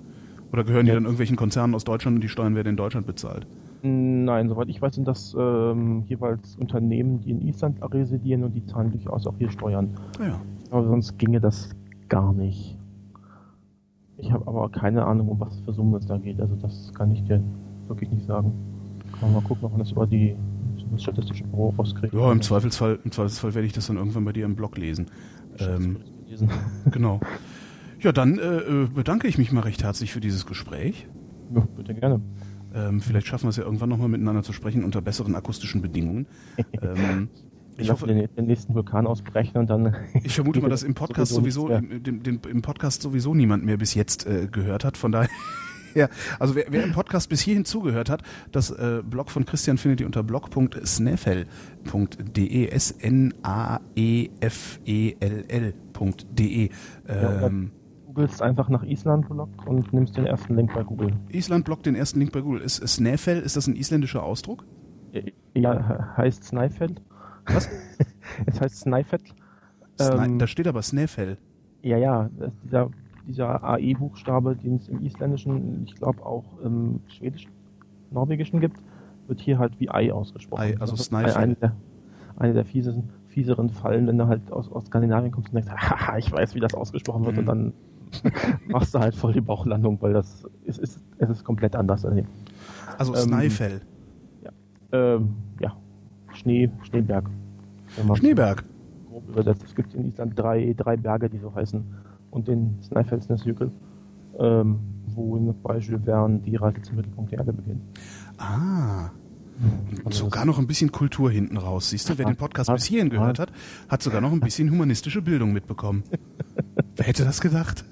Oder gehören die dann irgendwelchen Konzernen aus Deutschland und die Steuern werden in Deutschland bezahlt? Nein, soweit ich weiß, sind das ähm, jeweils Unternehmen, die in Island residieren und die zahlen durchaus auch hier Steuern. Ah ja. Aber sonst ginge das gar nicht. Ich habe aber keine Ahnung, um was für Summen es da geht. Also das kann ich dir wirklich nicht sagen. Kann man mal gucken, ob man das über die das statistische Büro rauskriegt. Ja, im Zweifelsfall, im Zweifelsfall werde ich das dann irgendwann bei dir im Blog lesen. Ähm, Lesen. genau. Ja, dann äh, äh, bedanke ich mich mal recht herzlich für dieses Gespräch. Ja, bitte gerne. Ähm, vielleicht schaffen wir es ja irgendwann nochmal miteinander zu sprechen unter besseren akustischen Bedingungen. ähm, ich hoffe, den, den nächsten Vulkan ausbrechen und dann. ich vermute mal, dass im Podcast Sowieso sowieso, im, dem, dem, im Podcast sowieso niemand mehr bis jetzt äh, gehört hat. Von daher, ja, also wer, wer im Podcast bis hierhin zugehört hat, das äh, Blog von Christian findet ihr unter blog.snefel.de, s n a e f e l l.de. Ja, Ähm, googelst einfach nach Island Blog und nimmst den ersten Link bei Google. Island bloggt den ersten Link bei Google. Ist Snæfell, ist das ein isländischer Ausdruck? Ja, he- heißt Snæfell. Was? es heißt Snæfell. Ähm, da steht aber Snæfell. Ja, ja, dieser, dieser AE-Buchstabe, den es im Isländischen, ich glaube auch im Schwedischen, Norwegischen gibt, wird hier halt wie Ei ausgesprochen. Ei, also Snæfell. Eine der, eine der fiesesten, fieseren Fallen, wenn du halt aus, aus Skandinavien kommst und denkst, haha, ich weiß, wie das ausgesprochen wird, Mhm. und dann machst du halt voll die Bauchlandung, weil das ist, ist, es ist komplett anders. Also, Also ähm, Snæfell. ähm, ja, Schnee, Schneeberg. Schneeberg. grob übersetzt. Es gibt in Island drei, drei Berge, die so heißen. Und den Snæfellsnesjökull, ähm, wo zum Beispiel Verne die Reise zum Mittelpunkt der Erde beginnt. Ah. Und Also sogar noch ein bisschen Kultur hinten raus. Siehst du, wer den Podcast bis hierhin gehört hat, hat sogar noch ein bisschen humanistische Bildung mitbekommen. wer hätte das gedacht?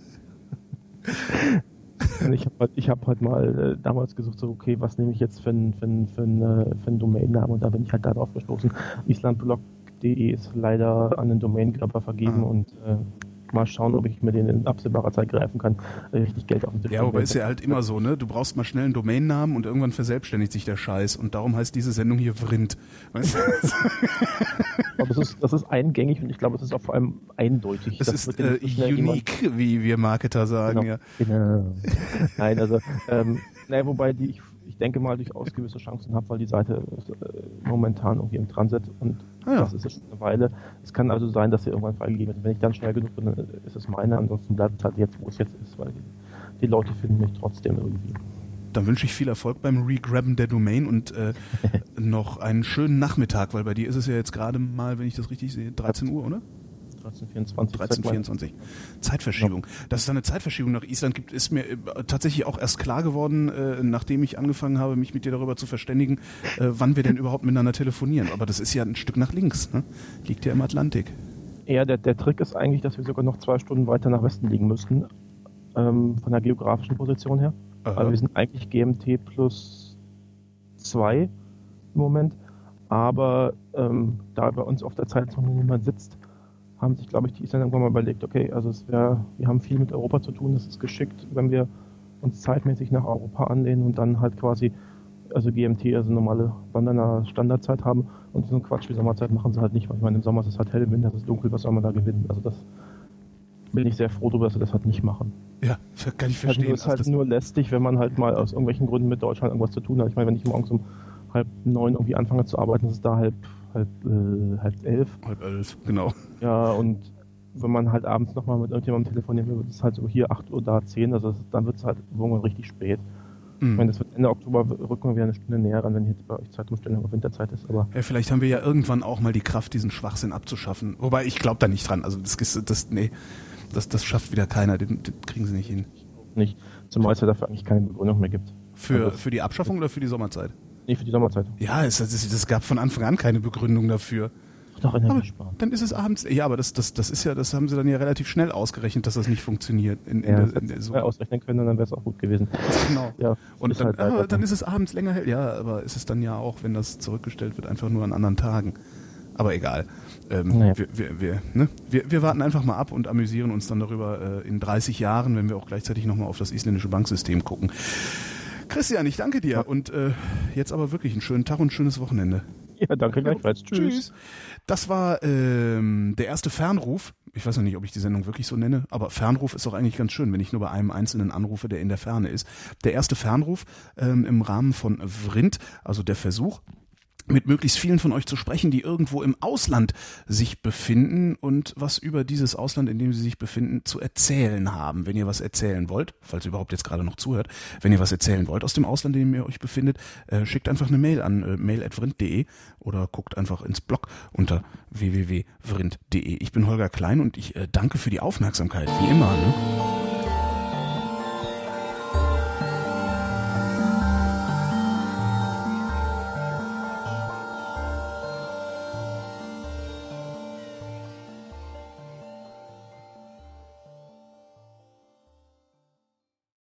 Ich habe halt, ich hab halt mal äh, damals gesucht, so, okay, was nehme ich jetzt für einen für einen- für einen, äh, für Domainnamen? Und da bin ich halt darauf gestoßen. Islandblog.de ist leider an den Domainkörper vergeben Ah. und äh, mal schauen, ob ich mir den in absehbarer Zeit greifen kann, richtig Geld auf den Tisch Ja, aber ist ja halt immer so, ne? Du brauchst mal schnell einen Domainnamen und irgendwann verselbstständigt sich der Scheiß. Und darum heißt diese Sendung hier Vrind. Weißt du? Aber das ist, das ist eingängig und ich glaube, es ist auch vor allem eindeutig. Es Das ist äh, so schnell jemand- unique, wie wir Marketer sagen, Genau. ja. Genau. Nein, also, ähm, naja, wobei die, ich denke mal, durchaus gewisse Chancen habe, weil die Seite ist, äh, momentan irgendwie im Transit und Ah ja. das ist ja schon eine Weile. Es kann also sein, dass sie irgendwann freigegeben wird. Wenn ich dann schnell genug bin, dann ist es meine, ansonsten bleibt es halt jetzt, wo es jetzt ist, weil die, die Leute finden mich trotzdem irgendwie. Dann wünsche ich viel Erfolg beim Regrabben der Domain und äh, noch einen schönen Nachmittag, weil bei dir ist es ja jetzt gerade mal, wenn ich das richtig sehe, 13 Uhr, oder? 1324. 1324. Zeitverschiebung. Dass es da eine Zeitverschiebung nach Island gibt, ist mir äh, tatsächlich auch erst klar geworden, äh, nachdem ich angefangen habe, mich mit dir darüber zu verständigen, äh, wann wir denn überhaupt miteinander telefonieren. Aber das ist ja ein Stück nach links, ne? Liegt ja im Atlantik. Ja, der, der Trick ist eigentlich, dass wir sogar noch zwei Stunden weiter nach Westen liegen müssten, ähm, von der geografischen Position her. Aha. Also wir sind eigentlich GMT plus 2 im Moment, aber ähm, da bei uns auf der Zeitzone niemand sitzt, haben sich, glaube ich, die Isländer irgendwann mal überlegt, okay, also es wäre, wir haben viel mit Europa zu tun, es ist geschickt, wenn wir uns zeitmäßig nach Europa anlehnen und dann halt quasi, also GMT, also normale Londoner Standardzeit haben und so einen Quatsch wie Sommerzeit machen sie halt nicht, weil ich meine, im Sommer ist es halt hell, im Winter ist es dunkel, was soll man da gewinnen? Also das bin ich sehr froh darüber, dass sie das halt nicht machen. Ja, kann ich Also verstehen. es ist halt Also das- nur lästig, wenn man halt mal aus irgendwelchen Gründen mit Deutschland irgendwas zu tun hat. Ich meine, wenn ich morgens um halb neun irgendwie anfange zu arbeiten, ist es da halb, halb, äh, halb elf. halb elf, genau. Ja, und wenn man halt abends nochmal mit irgendjemandem telefonieren will, wird es halt so hier 8 Uhr, da 10, also dann wird es halt irgendwann richtig spät. Ich meine, das wird Ende Oktober rücken wir wieder eine Stunde näher ran, wenn jetzt bei euch Zeitumstellung auf Winterzeit ist, aber Ja, vielleicht haben wir ja irgendwann auch mal die Kraft, diesen Schwachsinn abzuschaffen. Wobei ich glaube da nicht dran. Also das, das nee, das, das schafft wieder keiner. Den, den kriegen sie nicht hin. nicht, zumal es ja dafür eigentlich keine Begründung mehr gibt. Für, Also- für die Abschaffung oder für die Sommerzeit? Nee, für die Sommerzeit. Ja, es, es, es gab von Anfang an keine Begründung dafür. Doch, Energie sparen. Dann ist es abends. Ja, aber das, das, das ist ja, das haben sie dann ja relativ schnell ausgerechnet, dass das nicht funktioniert. In, in Ja, der, das in der, so, ausrechnen können, dann wäre es auch gut gewesen. genau. Ja, Und dann, halt aber dann ist es abends länger hell. Ja, aber ist es dann ja auch, wenn das zurückgestellt wird, einfach nur an anderen Tagen. Aber egal. Ähm, naja. wir, wir, wir, ne? wir, wir warten einfach mal ab und amüsieren uns dann darüber äh, in 30 Jahren, wenn wir auch gleichzeitig nochmal auf das isländische Banksystem gucken. Christian, ich danke dir und äh, jetzt aber wirklich einen schönen Tag und ein schönes Wochenende. Ja, danke gleichfalls. Tschüss. Tschüss. Das war ähm, der erste Fernruf. Ich weiß noch nicht, ob ich die Sendung wirklich so nenne, aber Fernruf ist doch eigentlich ganz schön, wenn ich nur bei einem Einzelnen anrufe, der in der Ferne ist. Der erste Fernruf ähm, im Rahmen von Vrind, also der Versuch, mit möglichst vielen von euch zu sprechen, die irgendwo im Ausland sich befinden und was über dieses Ausland, in dem sie sich befinden, zu erzählen haben. Wenn ihr was erzählen wollt, falls ihr überhaupt jetzt gerade noch zuhört, wenn ihr was erzählen wollt aus dem Ausland, in dem ihr euch befindet, äh, schickt einfach eine Mail an äh, mail.vrind.de oder guckt einfach ins Blog unter www.vrind.de. Ich bin Holger Klein und ich äh, danke für die Aufmerksamkeit, wie immer. Ne?